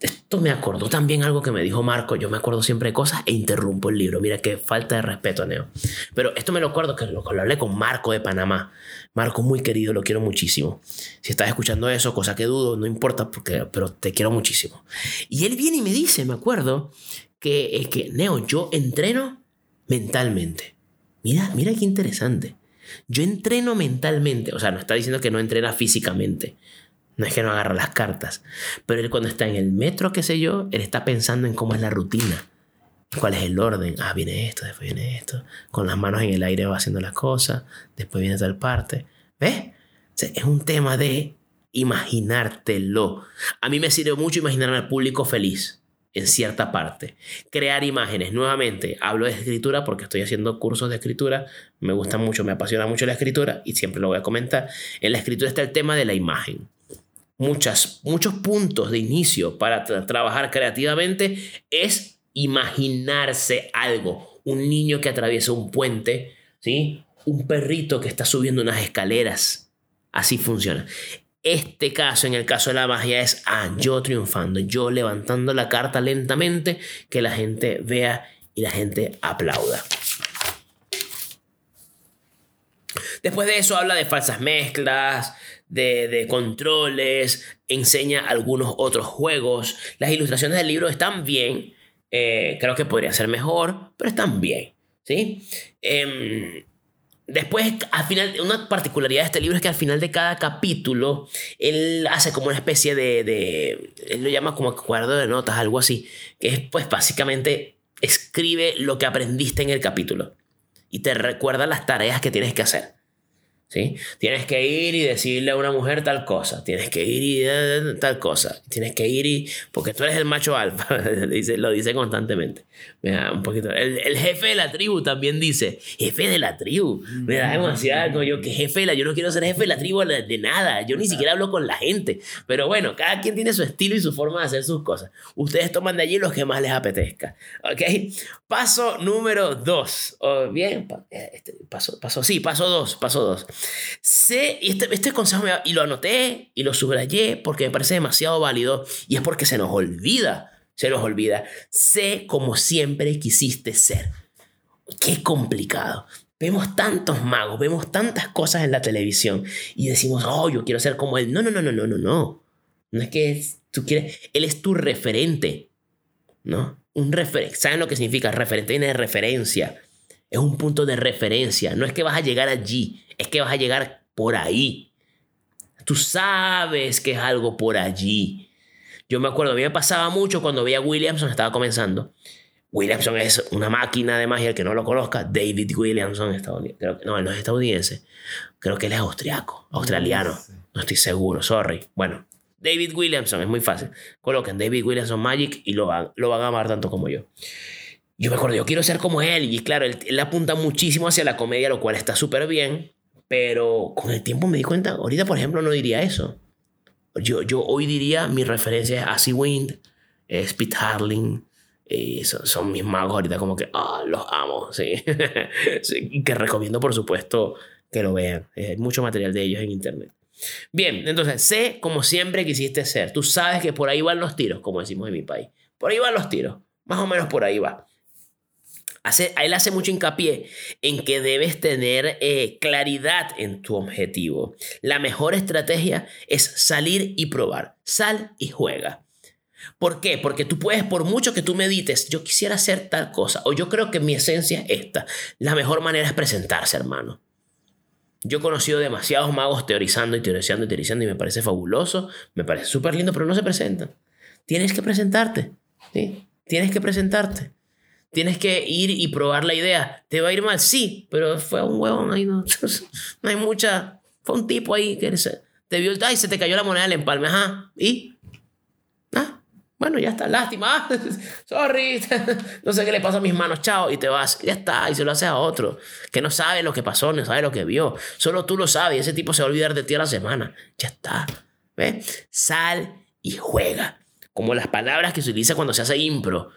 esto me acordó también algo que me dijo Marco. Yo me acuerdo siempre de cosas e interrumpo el libro. Mira qué falta de respeto, Neo. Pero esto me lo acuerdo que lo, lo hablé con Marco de Panamá. Marco, muy querido, lo quiero muchísimo. Si estás escuchando eso, cosa que dudo, no importa, porque, pero te quiero muchísimo. Y él viene y me dice, me acuerdo, que, es que Neo, yo entreno mentalmente. Mira, mira qué interesante. Yo entreno mentalmente. O sea, no está diciendo que no entrena físicamente. No es que no agarra las cartas. Pero él cuando está en el metro, qué sé yo, él está pensando en cómo es la rutina. ¿Cuál es el orden? Ah, viene esto, después viene esto. Con las manos en el aire va haciendo las cosas. Después viene tal parte. ¿Ves? es un tema de imaginártelo. A mí me sirve mucho imaginarme al público feliz en cierta parte. Crear imágenes. Nuevamente, hablo de escritura porque estoy haciendo cursos de escritura. Me gusta mucho, me apasiona mucho la escritura y siempre lo voy a comentar. En la escritura está el tema de la imagen muchas, muchos puntos de inicio para trabajar creativamente es imaginarse algo. Un niño que atraviesa un puente, ¿sí? un perrito que está subiendo unas escaleras. Así funciona. Este caso, en el caso de la magia, es ah, yo triunfando, yo levantando la carta lentamente, que la gente vea y la gente aplauda. Después de eso habla de falsas mezclas, de, controles, enseña algunos otros juegos. Las ilustraciones del libro están bien, eh, creo que podría ser mejor, pero están bien. ¿sí? Em, después, al final, una particularidad de este libro es que al final de cada capítulo, él hace como una especie de, de él lo llama como cuadro de notas, algo así, que es pues básicamente escribe lo que aprendiste en el capítulo y te recuerda las tareas que tienes que hacer. ¿Sí? Tienes que ir y decirle a una mujer tal cosa, tienes que ir y eh, tal cosa, tienes que ir y... porque tú eres el macho alfa, [LAUGHS] lo dice constantemente. un poquito. El, jefe de la tribu también dice, jefe de la tribu, me da demasiado, yo que jefe la, yo no quiero ser jefe de la tribu de nada, yo ni siquiera hablo con la gente, pero bueno, cada quien tiene su estilo y su forma de hacer sus cosas. Ustedes toman de allí los que más les apetezca, ¿ok? Paso número dos, oh, bien, eh, este, paso, paso, sí, paso dos, paso dos. Sé, este, este consejo me, y lo anoté y lo subrayé porque me parece demasiado válido y es porque se nos olvida, se nos olvida. Sé como siempre quisiste ser. Qué complicado. Vemos tantos magos, vemos tantas cosas en la televisión y decimos, oh, yo quiero ser como él. No, no, no, no, no, no, no. No es que tú quieres, él es tu referente, ¿no? Un referente, ¿saben lo que significa? Referente viene de referencia. Es un punto de referencia. No es que vas a llegar allí, es que vas a llegar por ahí. Tú sabes que es algo por allí. Yo me acuerdo, a mí me pasaba mucho cuando veía a Williamson, estaba comenzando. Williamson es una máquina de magia, el que no lo conozca, David Williamson, estadounidense. Creo que, no, él no es estadounidense. Creo que él es austriaco, australiano. No estoy seguro, sorry. Bueno, David Williamson, es muy fácil. Coloquen David Williamson Magic y lo van, lo van a amar tanto como yo. Yo me acuerdo, yo quiero ser como él. Y claro, él, él apunta muchísimo hacia la comedia, lo cual está súper bien. Pero con el tiempo me di cuenta, ahorita por ejemplo no diría eso. Yo, yo hoy diría, mi referencia es Así Wind, es Pete Harling, y son, mis magos ahorita como que, ah, los amo, [LAUGHS] ¿sí? sí. Que recomiendo por supuesto que lo vean. Hay mucho material de ellos en internet. Bien, entonces, sé como siempre quisiste ser. Tú sabes que por ahí van los tiros, como decimos en mi país. Por ahí van los tiros. Más o menos por ahí va hace, él hace mucho hincapié en que debes tener eh, claridad en tu objetivo. La mejor estrategia es salir y probar. Sal y juega. ¿Por qué? Porque tú puedes, por mucho que tú medites, yo quisiera hacer tal cosa, o yo creo que mi esencia es esta. La mejor manera es presentarse, hermano. Yo he conocido demasiados magos teorizando y teorizando y teorizando y me parece fabuloso, me parece súper lindo, pero no se presentan. Tienes que presentarte, ¿sí? Tienes que presentarte. Tienes que ir y probar la idea. ¿Te va a ir mal? Sí, pero fue un huevón ahí. No, [LAUGHS] no hay mucha. Fue un tipo ahí que se, te vio y se te cayó la moneda del empalme. Ajá. ¿Y? Ah, bueno, ya está. Lástima. [LAUGHS] sorry. [LAUGHS] no sé qué le pasó a mis manos. Chao. Y te vas. Ya está. Y se lo haces a otro. Que no sabe lo que pasó, no sabe lo que vio. Solo tú lo sabes. Y ese tipo se va a olvidar de ti a la semana. Ya está. ¿Ves? Sal y juega. Como las palabras que se utiliza cuando se hace impro.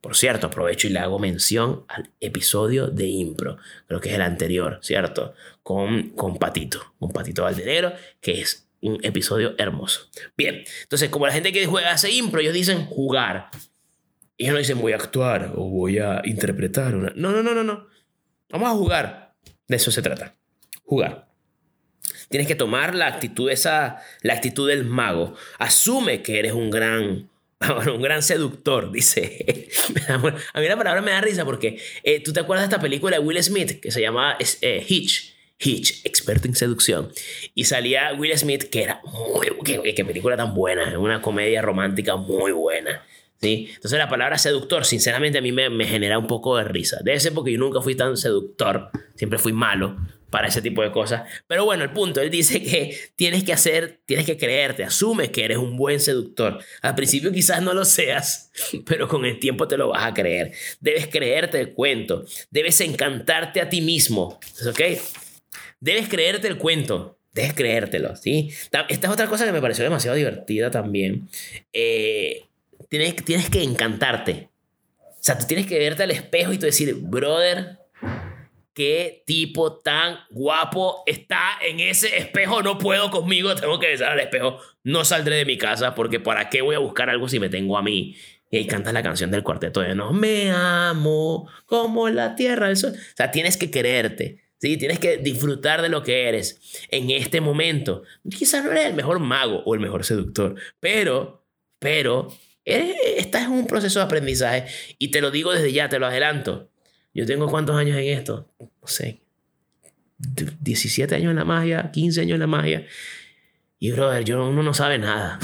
Por cierto, aprovecho y le hago mención al episodio de Impro, creo que es el anterior, ¿cierto? Con, con Patito, con Patito Valdenero, que es un episodio hermoso. Bien, entonces como la gente que juega hace Impro, ellos dicen jugar. Ellos no dicen voy a actuar o voy a interpretar una... No, no, no, no, no. Vamos a jugar. De eso se trata. Jugar. Tienes que tomar la actitud esa, la actitud del mago. Asume que eres un gran [LAUGHS] un gran seductor, dice. [LAUGHS] a mí la palabra me da risa porque eh, tú te acuerdas de esta película de Will Smith que se llama eh, Hitch. Hitch, experto en seducción. Y salía Will Smith, que era muy. Qué, qué película tan buena, una comedia romántica muy buena. ¿sí? Entonces la palabra seductor, sinceramente a mí me, me genera un poco de risa. Debe ser porque yo nunca fui tan seductor, siempre fui malo para ese tipo de cosas. Pero bueno, el punto, él dice que tienes que hacer, tienes que creerte, asumes que eres un buen seductor. Al principio quizás no lo seas, [LAUGHS] pero con el tiempo te lo vas a creer. Debes creerte el cuento, debes encantarte a ti mismo, ¿ok? Debes creerte el cuento, debes creértelo, ¿sí? Esta es otra cosa que me pareció demasiado divertida también. Eh, tienes, tienes que encantarte. O sea, tú tienes que verte al espejo y tú decir, brother, qué tipo tan guapo está en ese espejo. No puedo conmigo, tengo que besar al espejo. No saldré de mi casa porque ¿para qué voy a buscar algo si me tengo a mí? Y ahí cantas la canción del cuarteto de No me amo como la tierra del sol. O sea, tienes que quererte. ¿sí? Tienes que disfrutar de lo que eres en este momento. Quizás no eres el mejor mago o el mejor seductor, pero, pero, estás en un proceso de aprendizaje y te lo digo desde ya, te lo adelanto yo tengo cuántos años en esto? No sé. 17 años en la magia, 15 años en la magia. Y brother, yo, uno no sabe nada.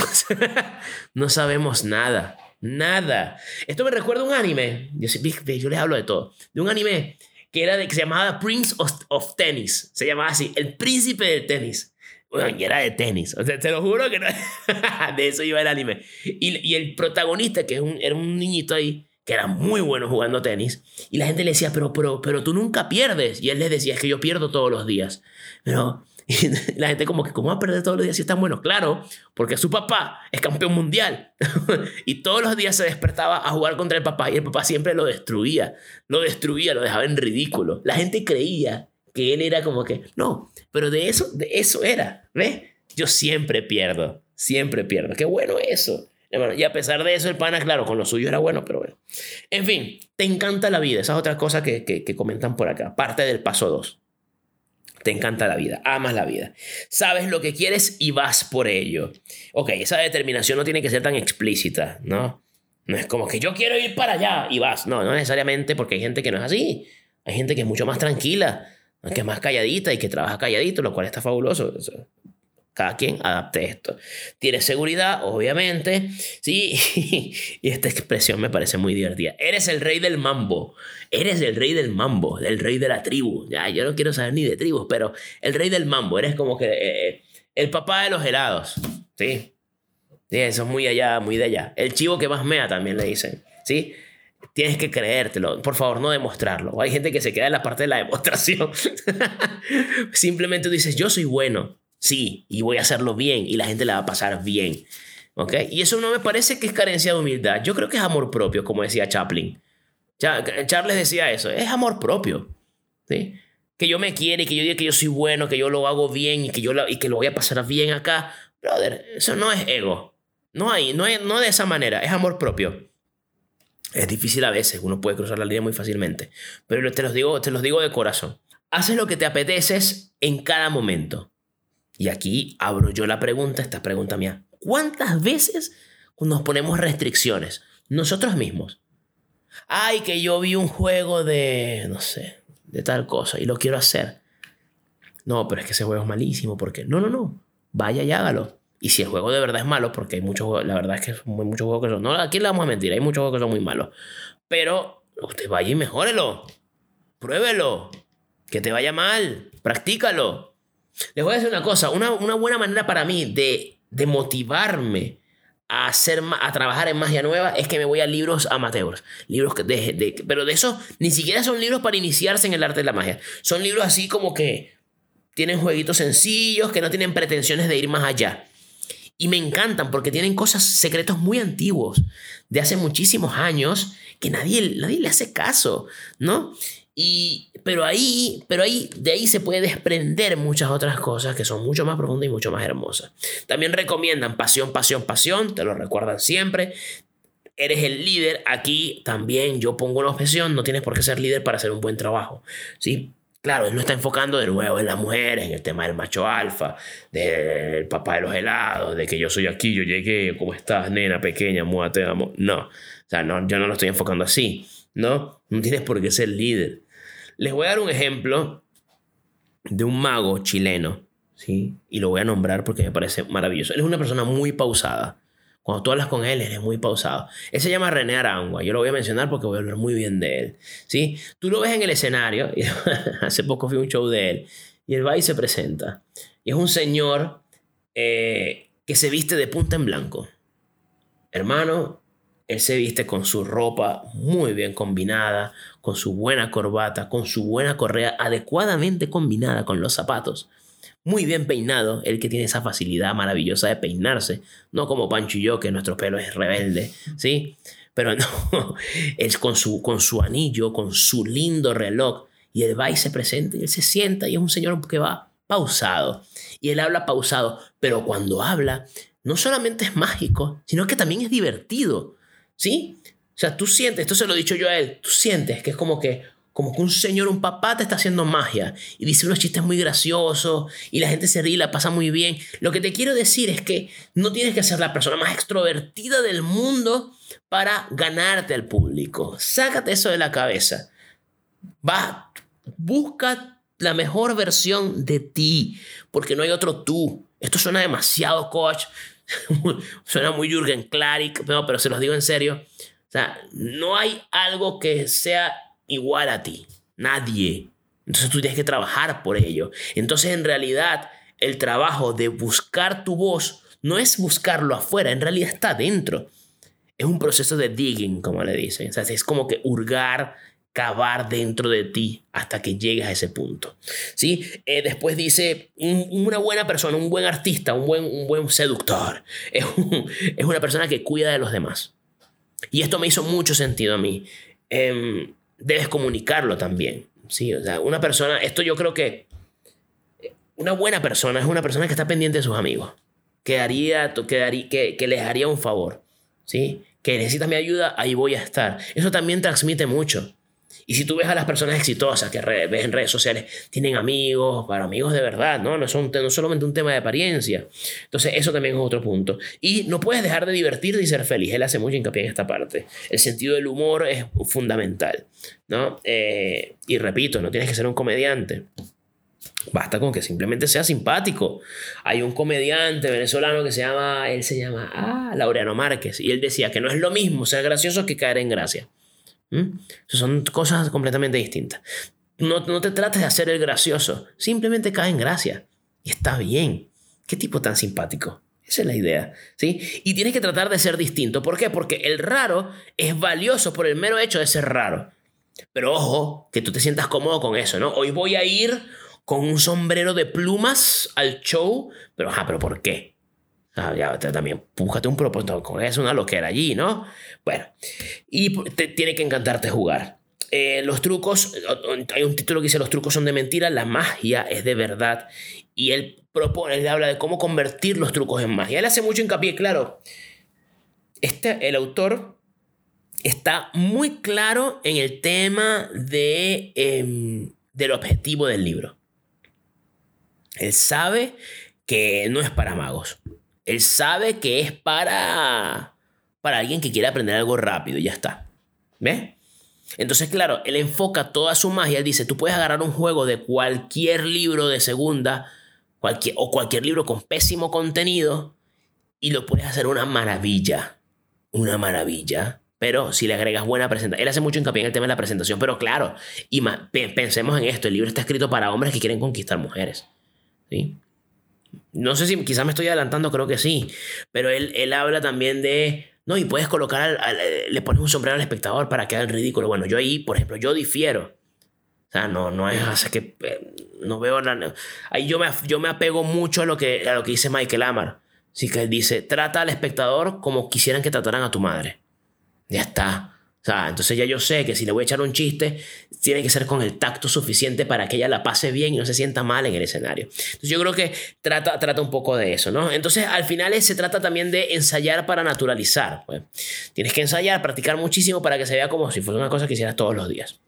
[LAUGHS] no sabemos nada. Nada. Esto me recuerda a un anime. Yo, yo les hablo de todo. De un anime que era de que se llamaba Prince of, Tennis. Se llamaba así, el príncipe del tenis. Bueno, y era de tenis. O sea, te lo juro que no. [LAUGHS] de eso iba el anime. Y, y el protagonista, que un, era un niñito ahí, que era muy bueno jugando tenis, y la gente le decía, pero, pero, pero tú nunca pierdes. Y él les decía, es que yo pierdo todos los días. Pero [LAUGHS] la gente como que, ¿cómo va a perder todos los días si están buenos? Claro, porque su papá es campeón mundial. [LAUGHS] y todos los días se despertaba a jugar contra el papá y el papá siempre lo destruía. Lo destruía, lo dejaba en ridículo. La gente creía que él era como que, no, pero de eso, de eso era, ¿ves? Yo siempre pierdo, siempre pierdo. Qué bueno eso. Y a pesar de eso, el pana, claro, con lo suyo era bueno, pero bueno. En fin, te encanta la vida. Esa es otra cosa que, que, que comentan por acá. Parte del paso 2. Te encanta la vida, amas la vida. Sabes lo que quieres y vas por ello. Ok, esa determinación no tiene que ser tan explícita, ¿no? No es como que yo quiero ir para allá y vas. No, no necesariamente porque hay gente que no es así. Hay gente que es mucho más tranquila, que es más calladita y que trabaja calladito, lo cual está fabuloso. Cada quien adapte esto. Tienes seguridad, obviamente. Sí, [LAUGHS] y esta expresión me parece muy divertida. Eres el rey del mambo. Eres el rey del mambo, el rey de la tribu. Ya, yo no quiero saber ni de tribus, pero el rey del mambo. Eres como que eh, eh, el papá de los helados. Sí. Sí, eso es muy allá, muy de allá. El chivo que más mea también le dicen. Sí. Tienes que creértelo. Por favor, no demostrarlo. Hay gente que se queda en la parte de la demostración. [LAUGHS] Simplemente dices, yo soy bueno Sí, y voy a hacerlo bien y la gente la va a pasar bien. ¿Ok? Y eso no me parece que es carencia de humildad. Yo creo que es amor propio, como decía Chaplin. Charles decía eso, es amor propio. ¿sí? Que yo me quiere, que yo diga que yo soy bueno, que yo lo hago bien y que, yo y que lo voy a pasar bien acá. Brother, eso no es ego. No hay, no, no de esa manera, es amor propio. Es difícil a veces, uno puede cruzar la línea muy fácilmente. Pero te los digo, te los digo de corazón. Haces lo que te apeteces en cada momento. Y aquí abro yo la pregunta, esta pregunta mía. ¿Cuántas veces nos ponemos restricciones? Nosotros mismos. Ay, que yo vi un juego de, no sé, de tal cosa y lo quiero hacer. No, pero es que ese juego es malísimo. porque No, no, no. Vaya y hágalo. Y si el juego de verdad es malo, porque hay muchos juegos, la verdad es que hay muchos juegos que son. No, aquí le vamos a mentir, hay muchos juegos que son muy malos. Pero usted vaya y mejórelo. Pruébelo. Que te vaya mal. Practícalo. Les voy a decir una cosa, una, buena manera para mí de, de motivarme a, hacer, a trabajar en magia nueva es que me voy a libros amateurs. Libros de, de, pero de eso ni siquiera son libros para iniciarse en el arte de la magia. Son libros así como que tienen jueguitos sencillos, que no tienen pretensiones de ir más allá. Y me encantan porque tienen cosas, secretos muy antiguos, de hace muchísimos años, que nadie, nadie le hace caso, ¿no? Y, pero ahí, pero ahí, de ahí se puede desprender muchas otras cosas que son mucho más profundas y mucho más hermosas. También recomiendan pasión, pasión, pasión, te lo recuerdan siempre. Eres el líder, aquí también yo pongo una objeción, no tienes por qué ser líder para hacer un buen trabajo, ¿sí? Claro, él no está enfocando de nuevo en las mujeres, en el tema del macho alfa, del papá de los helados, de que yo soy aquí, yo llegué, ¿cómo estás, nena pequeña, muévate, amo? No, o sea, no, yo no lo estoy enfocando así, ¿no? No tienes por qué ser líder. Les voy a dar un ejemplo de un mago chileno, ¿sí? Y lo voy a nombrar porque me parece maravilloso. Él es una persona muy pausada. Cuando tú hablas con él, él es muy pausado. Él se llama René Arangua. Yo lo voy a mencionar porque voy a hablar muy bien de él. ¿sí? Tú lo ves en el escenario. [LAUGHS] hace poco fui a un show de él. Y él va y se presenta. Y es un señor eh, que se viste de punta en blanco. Hermano, él se viste con su ropa muy bien combinada, con su buena corbata, con su buena correa adecuadamente combinada con los zapatos. Muy bien peinado, el que tiene esa facilidad maravillosa de peinarse, no como Pancho y yo, que nuestro pelo es rebelde, ¿sí? Pero no, [LAUGHS] es con su, con su anillo, con su lindo reloj, y él va y se presenta, y él se sienta, y es un señor que va pausado, y él habla pausado, pero cuando habla, no solamente es mágico, sino que también es divertido. ¿Sí? O sea, tú sientes, esto se lo he dicho yo a él, tú sientes que es como que, como que un señor, un papá te está haciendo magia y dice unos chistes muy graciosos y la gente se ríe la pasa muy bien. Lo que te quiero decir es que no tienes que ser la persona más extrovertida del mundo para ganarte al público. Sácate eso de la cabeza. Va, busca la mejor versión de ti, porque no hay otro tú. Esto suena demasiado coach, [LAUGHS] Suena muy Jürgen Klarik, pero se los digo en serio. O sea, no hay algo que sea igual a ti. Nadie. Entonces tú tienes que trabajar por ello. Entonces en realidad el trabajo de buscar tu voz no es buscarlo afuera, en realidad está dentro. Es un proceso de digging, como le dicen. O sea, es como que hurgar, cavar dentro de ti hasta que llegues a ese punto. ¿Sí? Eh, después dice, una buena persona, un buen artista, un buen, un buen seductor, [LAUGHS] es, es una persona que cuida de los demás. Y esto me hizo mucho sentido a mí. Em, debes comunicarlo también. ¿sí? O sea, una persona, esto yo creo que una buena persona es una persona que está pendiente de sus amigos, que, haría, que, que, les haría un favor, ¿sí? que necesitas mi ayuda, ahí voy a estar. Eso también transmite mucho. Y si tú ves a las personas exitosas que ves en redes sociales, tienen amigos, para amigos de verdad, ¿no? No, son, no solamente un tema de apariencia. Entonces, eso también es otro punto. Y no puedes dejar de divertirte y ser feliz. Él hace mucho hincapié en esta parte. El sentido del humor es fundamental, ¿no? Eh, y repito, no tienes que ser un comediante. Basta con que simplemente sea simpático. Hay un comediante venezolano que se llama, él se llama, ah, Laureano Márquez, y él decía que no es lo mismo ser gracioso que caer en gracia. ¿Mm? Son cosas completamente distintas. No, no te trates de hacer el gracioso, simplemente cae en gracia. Y está bien. Qué tipo tan simpático. Esa es la idea, ¿sí? Y tienes que tratar de ser distinto. ¿Por qué? Porque el raro es valioso por el mero hecho de ser raro. Pero ojo, que tú te sientas cómodo con eso, ¿no? Hoy voy a ir con un sombrero de plumas al show, pero, ajá, pero ¿por qué? Ah, ya, también búscate un propósito, con eso una loquera allí, ¿no? Bueno, y tiene que encantarte jugar. Eh, los trucos, hay un título que dice los trucos son de mentira, la magia es de verdad. Y él propone, él habla de cómo convertir los trucos en magia. Él hace mucho hincapié, claro. Este, el autor está muy claro en el tema de, em, del objetivo del libro. Él sabe que no es para magos. Él sabe que es para, para alguien que quiere aprender algo rápido y ya está. ¿Ves? Entonces, claro, él enfoca toda su magia. Dice, tú puedes agarrar un juego de cualquier libro de segunda cualquier, o cualquier libro con pésimo contenido y lo puedes hacer una maravilla. Una maravilla. Pero si le agregas buena presentación, él hace mucho hincapié en el tema de la presentación, pero claro, y pensemos en esto, el libro está escrito para hombres que quieren conquistar mujeres. ¿sí? No sé si quizás me estoy adelantando, creo que sí, pero él, él habla también de, no, y puedes colocar, le pones un sombrero al espectador para que haga el ridículo. Bueno, yo ahí, por ejemplo, yo difiero. O sea, no, no es así que eh, no veo nada. Ahí yo me, yo me apego mucho a lo, que, a lo que dice Michael Amar. Así que él dice, trata al espectador como quisieran que trataran a tu madre. Ya está. O sea, entonces ya yo sé que si le voy a echar un chiste, tiene que ser con el tacto suficiente para que ella la pase bien y no se sienta mal en el escenario. Entonces yo creo que trata, trata un poco de eso, ¿no? Entonces al final se trata también de ensayar para naturalizar. Pues. Tienes que ensayar, practicar muchísimo para que se vea como si fuera una cosa que hicieras todos los días.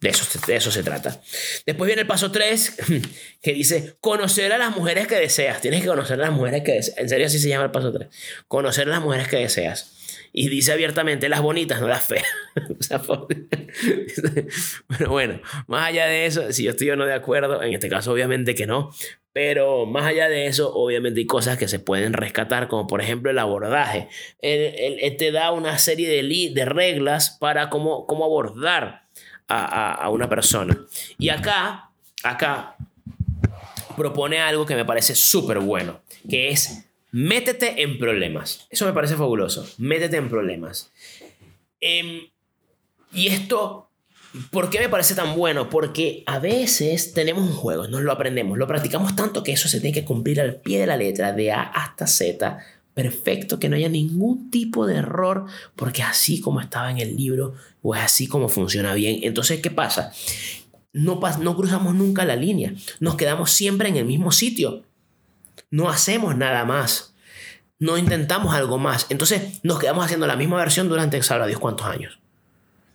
De eso, de eso se trata. Después viene el paso 3, [LAUGHS] que dice, conocer a las mujeres que deseas. Tienes que conocer a las mujeres que deseas. En serio, así se llama el paso 3. Conocer a las mujeres que deseas y dice abiertamente las bonitas, no las feas. [LAUGHS] [LAUGHS] Pero bueno, más allá de eso, si yo estoy o no de acuerdo, en este caso obviamente que no, pero más allá de eso, obviamente hay cosas que se pueden rescatar, como por ejemplo el abordaje. Él, te da una serie de, de reglas para cómo, cómo abordar a, a una persona. Y acá, acá, propone algo que me parece súper bueno, que es Métete en problemas. Eso me parece fabuloso. Métete en problemas. Em, y esto, ¿por qué me parece tan bueno? Porque a veces tenemos un juego, nos lo aprendemos, lo practicamos tanto que eso se tiene que cumplir al pie de la letra, de A hasta Z. Perfecto, que no haya ningún tipo de error, porque así como estaba en el libro, o es así como funciona bien. Entonces, ¿qué pasa? No, no cruzamos nunca la línea, nos quedamos siempre en el mismo sitio no hacemos nada más. No intentamos algo más. Entonces nos quedamos haciendo la misma versión durante sabrá Dios cuántos años.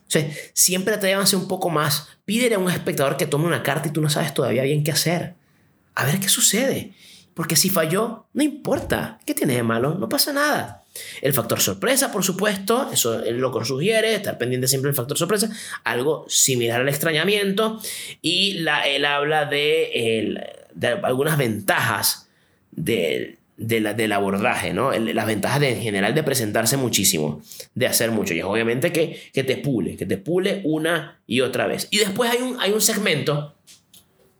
O sea, siempre atrévanse un poco más. Pídele a un espectador que tome una carta y tú no sabes todavía bien qué hacer. A ver qué sucede. Porque si falló, no importa. ¿Qué tiene de malo? No pasa nada. El factor sorpresa, por supuesto, eso él lo sugiere, estar pendiente siempre del factor sorpresa, algo similar al extrañamiento. Y la, él habla de algunas ventajas de, del abordaje, ¿no? las ventajas de, en general de presentarse muchísimo, de hacer mucho. Y es obviamente que, que te pule, que te pule una y otra vez. Y después hay un, hay un segmento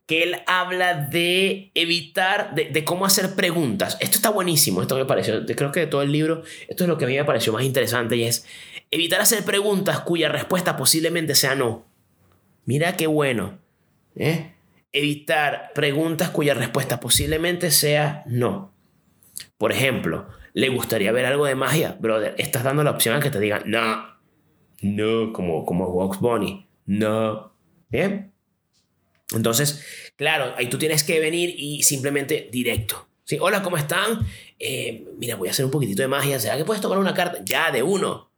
que él habla de evitar, de, de, cómo hacer preguntas. Esto está buenísimo, esto me pareció, creo que de todo el libro, esto es lo que a mí me pareció más interesante y es evitar hacer preguntas cuya respuesta posiblemente sea no. Mira qué bueno. ¿eh? Evitar preguntas cuya respuesta posiblemente sea no. Por ejemplo, ¿le gustaría ver algo de magia? Brother, estás dando la opción a que te digan no. No, como, como Vox Bunny. No. ¿Bien? Entonces, claro, ahí tú tienes que venir y simplemente directo. ¿Sí? Hola, ¿cómo están? Eh, mira, voy a hacer un poquitito de magia. ¿Será que puedes tomar una carta? Ya, de uno.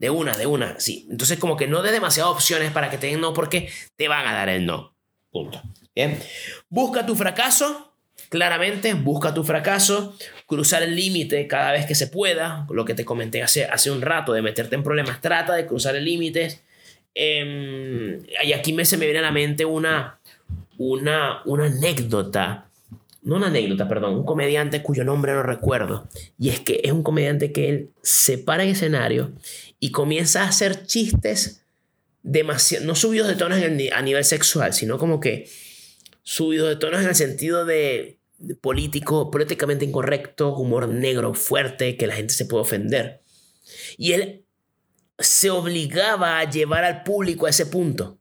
De una, de una. Sí. Entonces, como que no des demasiadas opciones para que te den no porque te van a dar el no. Punto. Bien. Busca tu fracaso. Claramente, busca tu fracaso. Cruzar el límite cada vez que se pueda. Lo que te comenté hace, hace un rato de meterte en problemas. Trata de cruzar el límite. Eh, y aquí me, se me viene a la mente una, una, una anécdota, no una anécdota, perdón, un comediante cuyo nombre no recuerdo. Y es que es un comediante que él se para en escenario y comienza a hacer chistes demasiado, no subidos de tonos a nivel sexual, sino como que subidos de tonos en el sentido de, de político, políticamente incorrecto, humor negro fuerte, que la gente se puede ofender. Y él se obligaba a llevar al público a ese punto.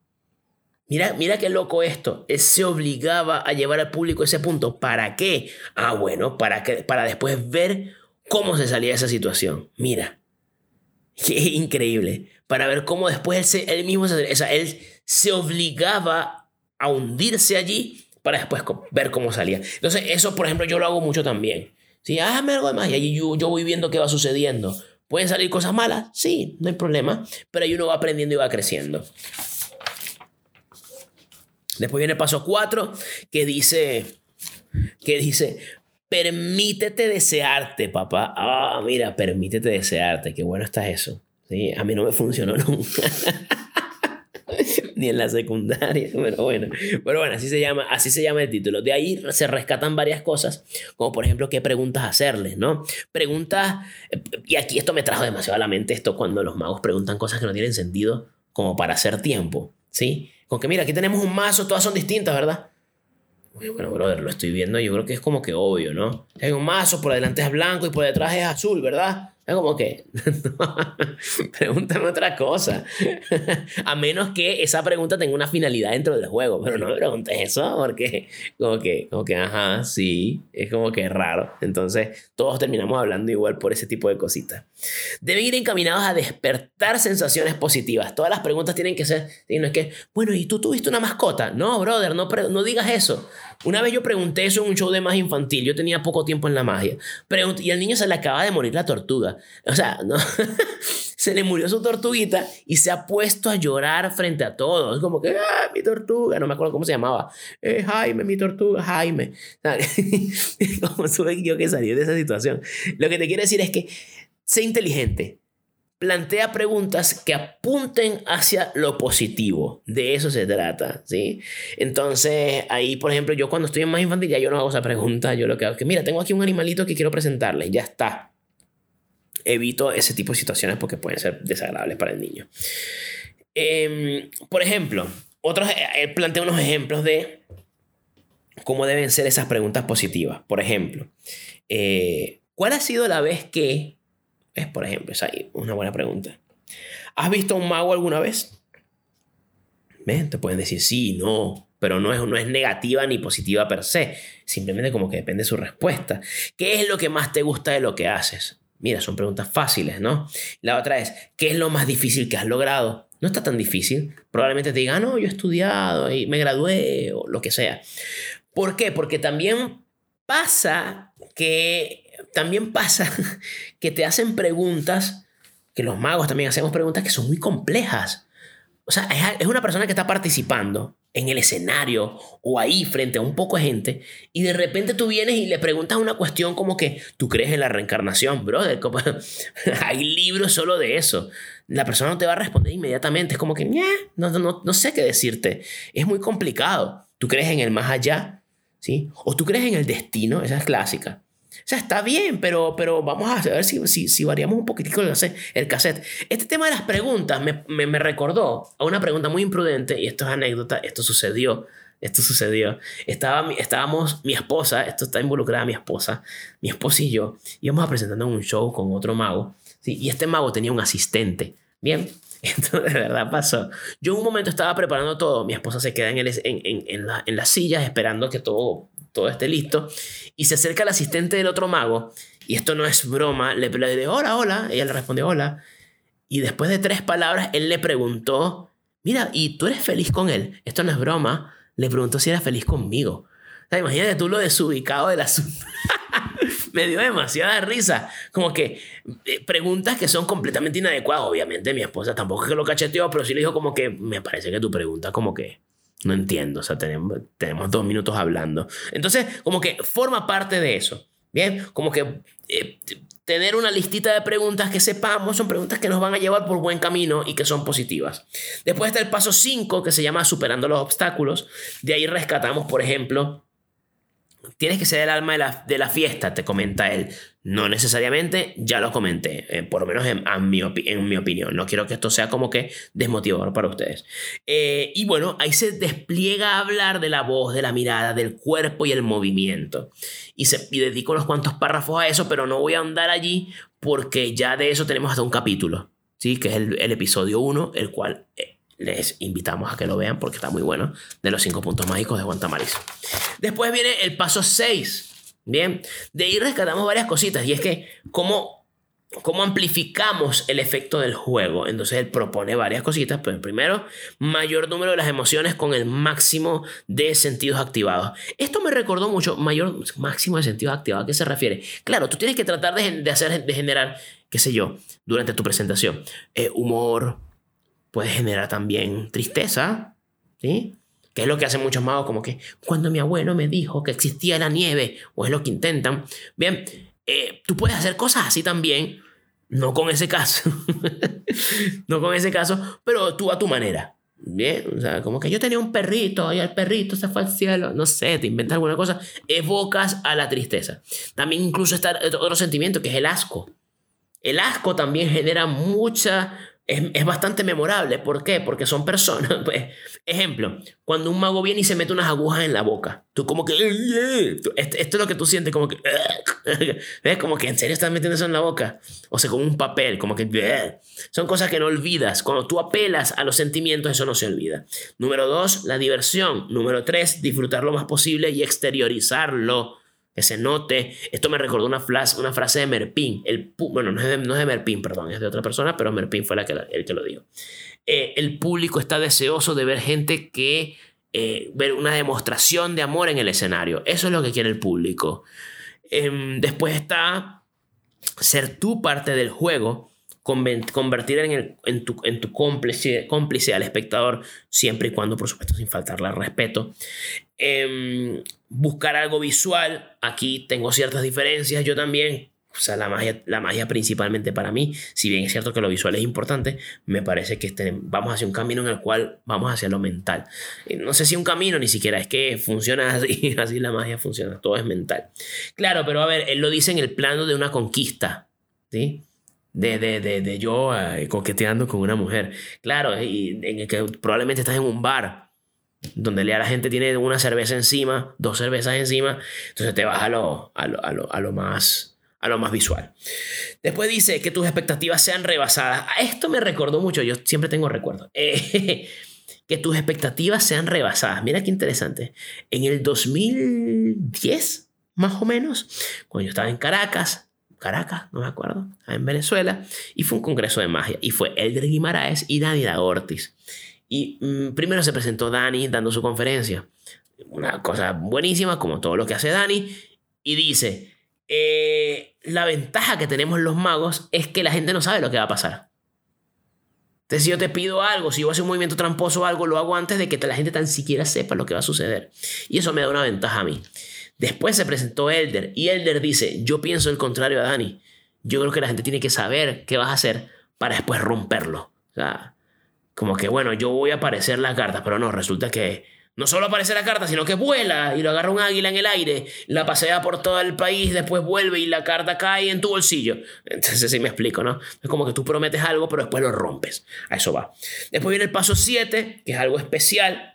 Mira, mira qué loco esto. Él se obligaba a llevar al público a ese punto. ¿Para qué? Ah, bueno, para, que, para después ver cómo se salía de esa situación. Mira. [LAUGHS] Qué increíble. Para ver cómo después él, él mismo se, él se obligaba a hundirse allí para después ver cómo salía. Entonces, eso, por ejemplo, yo lo hago mucho también. Si, hazme algo de más y yo, yo voy viendo qué va sucediendo. ¿Pueden salir cosas malas? Sí, no hay problema. Pero ahí uno va aprendiendo y va creciendo. Después viene el paso 4 que dice, que dice, permítete desearte, papá. Ah, mira, permítete desearte. Qué bueno está eso. ¿Sí? A mí no me funcionó [LAUGHS] nunca. Ni en la secundaria, pero bueno. Pero bueno, así se, llama, así se llama el título. De ahí se rescatan varias cosas, como por ejemplo qué preguntas hacerles, ¿no? Preguntas, y aquí esto me trajo demasiado a la mente, esto cuando los magos preguntan cosas que no tienen sentido, como para hacer tiempo, ¿sí? Con que mira, aquí tenemos un mazo, todas son distintas, ¿verdad? Bueno, brother, lo estoy viendo, yo creo que es como que obvio, ¿no? Hay un mazo, por delante es blanco y por detrás es azul, ¿verdad? Como que, [LAUGHS] pregúntame otra cosa. [LAUGHS] A menos que esa pregunta tenga una finalidad dentro del juego, pero no me preguntes eso porque, como que, como que, ajá, sí, es como que raro. Entonces, todos terminamos hablando igual por ese tipo de cositas. Deben ir encaminados a despertar sensaciones positivas. Todas las preguntas tienen que ser, no es que, bueno, ¿y tú tuviste una mascota? No, brother, no, no digas eso. Una vez yo pregunté eso en un show de magia infantil, yo tenía poco tiempo en la magia, y al niño se le acaba de morir la tortuga. O sea, no, [LAUGHS] se le murió su tortuguita y se ha puesto a llorar frente a todos. Como que, ah, mi tortuga, no me acuerdo cómo se llamaba. Eh, Jaime, mi tortuga, Jaime. [LAUGHS] ¿Cómo tuve yo que salir de esa situación? Lo que te quiero decir es que sé inteligente. Plantea preguntas que apunten hacia lo positivo. De eso se trata, ¿sí? Entonces, ahí, por ejemplo, yo cuando estoy en más infantil, ya yo no hago esa pregunta. Yo lo que hago es que, mira, tengo aquí un animalito que quiero presentarle. Ya está evito ese tipo de situaciones porque pueden ser desagradables para el niño. Em, por ejemplo, otros, él eh, plantea unos ejemplos de cómo deben ser esas preguntas positivas. Por ejemplo, eh, ¿cuál ha sido la vez que... Es, por ejemplo, es ahí una buena pregunta. ¿Has visto a un mago alguna vez? Te pueden decir sí, no, pero no es, no es negativa ni positiva per se. Simplemente como que depende de su respuesta. ¿Qué es lo que más te gusta de lo que haces? Mira, son preguntas fáciles, ¿no? La otra es, ¿qué es lo más difícil que has logrado? No está tan difícil. Probablemente te digan, ah, no, yo he estudiado y me gradué o lo que sea. ¿Por qué? Porque también pasa que, también pasa [LAUGHS] que te hacen preguntas, que los magos también hacemos preguntas que son muy complejas. O sea, es una persona que está participando en el escenario o ahí frente a un poco de gente y de repente tú vienes y le preguntas una cuestión como que tú crees en la reencarnación, brother. [LAUGHS] Hay libros solo de eso. La persona no te va a responder inmediatamente. Es como que, no, no, no sé qué decirte. Es muy complicado. ¿Tú crees en el más allá? ¿Sí? ¿O tú crees en el destino? Esa es clásica. O sea, está bien, pero, pero vamos a ver si, si, si variamos un poquitico el cassette. Este tema de las preguntas me, me, recordó a una pregunta muy imprudente, y esto es anécdota, esto sucedió esto sucedió. Estaba, estábamos, mi esposa, esto está involucrada mi esposa, mi esposa y yo, íbamos a presentar un show con otro mago, ¿sí? y este mago tenía un asistente. Bien, [LAUGHS] esto de verdad pasó. Yo en un momento estaba preparando todo, mi esposa se queda en, el, en, en, en, la, en las sillas esperando que todo, todo esté listo, y se acerca el asistente del otro mago, y esto no es broma, le, le dice, hola, hola, ella le responde, hola, y después de tres palabras, él le preguntó, mira, ¿y tú eres feliz con él? Esto no es broma le preguntó si era feliz conmigo. O sea, imagínate tú lo desubicado del asunto. [LAUGHS] me dio demasiada risa. Como que eh, preguntas que son completamente inadecuadas. Obviamente mi esposa tampoco es que lo cacheteó, pero sí le dijo como que me parece que tu pregunta como que no entiendo. O sea, tenemos, dos minutos hablando. Entonces, como que forma parte de eso. Bien, como que eh, tener una listita de preguntas que sepamos son preguntas que nos van a llevar por buen camino y que son positivas. Después está el paso 5 que se llama superando los obstáculos. De ahí rescatamos, por ejemplo, Tienes que ser el alma de la, de la, fiesta, te comenta él. No necesariamente, ya lo comenté, eh, por lo menos en, mi opinión. No quiero que esto sea como que desmotivador para ustedes. Eh, y bueno, ahí se despliega a hablar de la voz, de la mirada, del cuerpo y el movimiento. Y, se, y dedico unos cuantos párrafos a eso, pero no voy a andar allí porque ya de eso tenemos hasta un capítulo, ¿sí? que es el, episodio 1, el cual... Eh, les invitamos a que lo vean porque está muy bueno, de los cinco puntos mágicos de Juan Tamariz. Después viene el paso 6. Bien, de ahí rescatamos varias cositas y es que cómo, cómo amplificamos el efecto del juego. Entonces él propone varias cositas. Pues primero, mayor número de las emociones con el máximo de sentidos activados. Esto me recordó mucho, mayor máximo de sentidos activados. ¿A qué se refiere? Claro, tú tienes que tratar de, hacer, de generar, qué sé yo, durante tu presentación, eh, humor, puede generar también tristeza, ¿sí? Que es lo que hacen muchos magos, como que cuando mi abuelo me dijo que existía la nieve, o es lo que intentan. Bien, eh, tú puedes hacer cosas así también, no con ese caso, [LAUGHS] no con ese caso, pero tú a tu manera. Bien, o sea, como que yo tenía un perrito y el perrito se fue al cielo, no sé, te inventas alguna cosa, evocas a la tristeza. También incluso está otro sentimiento que es el asco. El asco también genera mucha es, bastante memorable. ¿Por qué? Porque son personas. [LAUGHS] Pues, ejemplo, cuando un mago viene y se mete unas agujas en la boca, tú como que... Esto, esto es lo que tú sientes, como que... [LAUGHS] ¿Ves? Como que en serio estás metiendo eso en la boca. O sea, con un papel, como que... [LAUGHS] Son cosas que no olvidas. Cuando tú apelas a los sentimientos, eso no se olvida. Número dos, la diversión. Número tres, disfrutar lo más posible y exteriorizarlo que se note. Esto me recordó una, frase, una frase de Merpin. El, bueno, no es, de, no de Merpin, perdón, es de otra persona, pero Merpin fue la que, el que lo dijo. Eh, el público está deseoso de ver gente que... Eh, ver una demostración de amor en el escenario. Eso es lo que quiere el público. Em, después está ser tú parte del juego, convertir en, el, en tu, en tu cómplice, cómplice al espectador, siempre y cuando, por supuesto, sin faltarle al respeto. Em, buscar algo visual, aquí tengo ciertas diferencias, yo también, o sea, la magia, la magia principalmente para mí, si bien es cierto que lo visual es importante, me parece que este, vamos hacia un camino en el cual vamos hacia lo mental. No sé si un camino ni siquiera, es que funciona [LAUGHS] así, así la magia funciona, todo es mental. Claro, pero a ver, él lo dice en el plano de una conquista, ¿sí? De, de, de, de yo eh, coqueteando con una mujer. Claro, y en el que probablemente estás en un bar donde la gente tiene una cerveza encima, dos cervezas encima, entonces te vas a lo, a lo, a lo, a lo más a lo más visual. Después dice que tus expectativas sean rebasadas. Esto me recordó mucho, yo siempre tengo recuerdos. [LAUGHS] Eh, que tus expectativas sean rebasadas. Mira qué interesante. En el 2010, más o menos, cuando yo estaba en Caracas, Caracas, no me acuerdo, en Venezuela, y fue un congreso de magia, y fue Elder Guimaraes y Dani Ortiz. Y mm, primero se presentó Dani dando su conferencia. Una cosa buenísima, como todo lo que hace Dani. Y dice, eh, la ventaja que tenemos los magos es que la gente no sabe lo que va a pasar. Entonces, si yo te pido algo, si yo hago un movimiento tramposo o algo, lo hago antes de que la gente tan siquiera sepa lo que va a suceder. Y eso me da una ventaja a mí. Después se presentó Elder y Elder dice, yo pienso el contrario a Dani. Yo creo que la gente tiene que saber qué vas a hacer para después romperlo. O sea, como que, bueno, yo voy a aparecer las cartas, pero no, resulta que no solo aparece la carta, sino que vuela y lo agarra un águila en el aire, la pasea por todo el país, después vuelve y la carta cae en tu bolsillo. Entonces, sí me explico, ¿no? Es como que tú prometes algo, pero después lo rompes. A eso va. Después viene el paso 7, que es algo especial.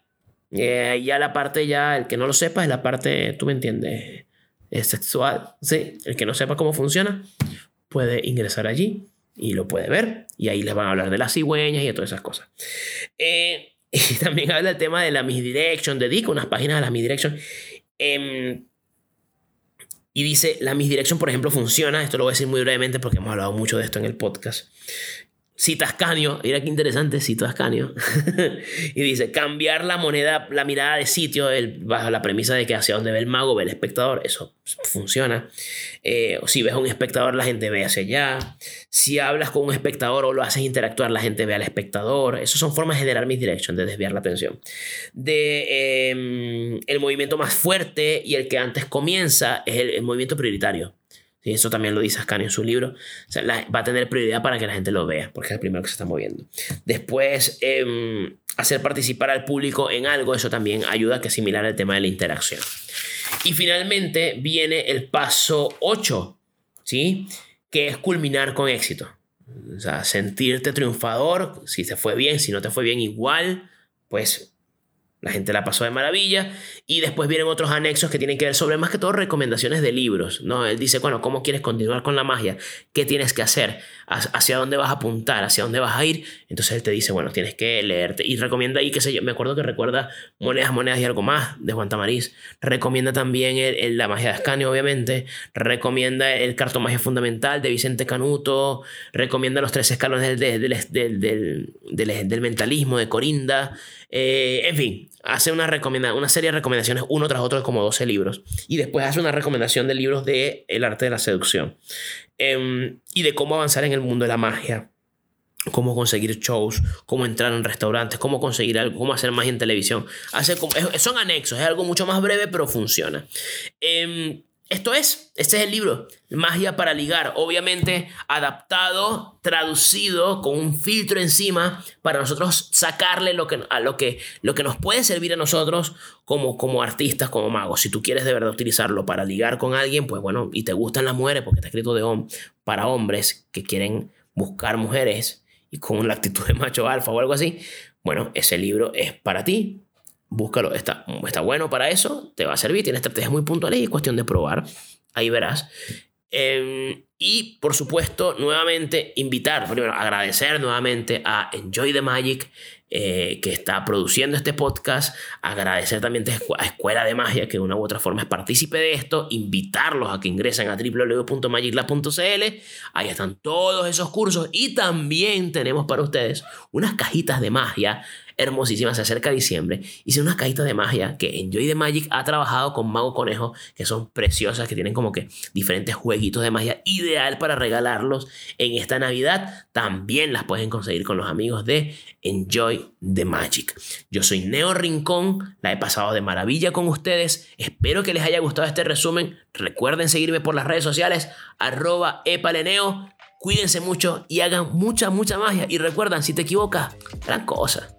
Eh, ya la parte, ya, el que no lo sepa, es la parte, tú me entiendes, es sexual. Sí, el que no sepa cómo funciona, puede ingresar allí y lo puede ver. Y ahí les van a hablar de las cigüeñas y de todas esas cosas. Eh, [LAUGHS] y también habla el tema de la misdirection, dedica unas páginas a la misdirection. Eh, y dice, la misdirection, por ejemplo, funciona, esto lo voy a decir muy brevemente porque hemos hablado mucho de esto en el podcast. Cita Ascanio, mira qué interesante, cita Ascanio. [LAUGHS] y dice, cambiar la moneda, la mirada de sitio, bajo la premisa de que hacia donde ve el mago ve el espectador, eso funciona. Eh, si ves a un espectador, la gente ve hacia allá. Si hablas con un espectador o lo haces interactuar, la gente ve al espectador. Esas son formas de generar misdirection, de desviar la atención. De em, el movimiento más fuerte y el que antes comienza es el movimiento prioritario. Y eso también lo dice Ascanio en su libro. va a tener prioridad para que la gente lo vea, porque es el primero que se está moviendo. Después, em, hacer participar al público en algo, eso también ayuda a que asimilar el tema de la interacción. Y finalmente viene el paso 8, ¿sí? Que es culminar con éxito. O sea, sentirte triunfador, si te fue bien, si no te fue bien igual, pues la gente la pasó de maravilla. Y después vienen otros anexos que tienen que ver sobre más que todo recomendaciones de libros. ¿no? Él dice, bueno, ¿cómo quieres continuar con la magia? ¿Qué tienes que hacer? ¿Hacia dónde vas a apuntar? ¿Hacia dónde vas a ir? Entonces él te dice, bueno, tienes que leerte. Y recomienda ahí, qué sé yo, me acuerdo que recuerda Monedas, Monedas y algo más de Juan Tamariz. Recomienda también el, la magia de Ascanio, obviamente. Recomienda el cartomagia fundamental de Vicente Canuto. Recomienda los tres escalones del, del, del, del mentalismo de Corinda. Eh, en fin, hace una, serie de recomendaciones uno tras otro como 12 libros. Y después hace una recomendación de libros de El arte de la seducción. Em, y de cómo avanzar en el mundo de la magia. Cómo conseguir shows, cómo entrar en restaurantes, cómo conseguir algo, cómo hacer magia en televisión. Hace, son anexos, es algo mucho más breve, pero funciona. Eh, esto es, este es el libro, Magia para ligar, obviamente adaptado, traducido, con un filtro encima para nosotros sacarle lo que, a lo que, lo que nos puede servir a nosotros como, como artistas, como magos. Si tú quieres de verdad utilizarlo para ligar con alguien, pues bueno, y te gustan las mujeres, porque está escrito de para hombres que quieren buscar mujeres y con la actitud de macho alfa o algo así, bueno, ese libro es para ti, búscalo, está, está bueno para eso, te va a servir, tiene estrategias muy puntuales y es cuestión de probar, ahí verás. Em, y por supuesto, nuevamente invitar, primero agradecer nuevamente a Enjoy the Magic eh, que está produciendo este podcast, agradecer también a Escuela de Magia que de una u otra forma es partícipe de esto, invitarlos a que ingresen a www.magiclab.cl, ahí están todos esos cursos y también tenemos para ustedes unas cajitas de magia hermosísima, se acerca diciembre. Hice unas cajitas de magia que Enjoy the Magic ha trabajado con Mago Conejo, que son preciosas, que tienen como que diferentes jueguitos de magia, ideal para regalarlos en esta Navidad. También las pueden conseguir con los amigos de Enjoy the Magic. Yo soy Neo Rincón, la he pasado de maravilla con ustedes. Espero que les haya gustado este resumen. Recuerden seguirme por las redes sociales, arroba epaleneo. Cuídense mucho y hagan mucha, mucha magia. Y recuerdan, si te equivocas, gran cosa.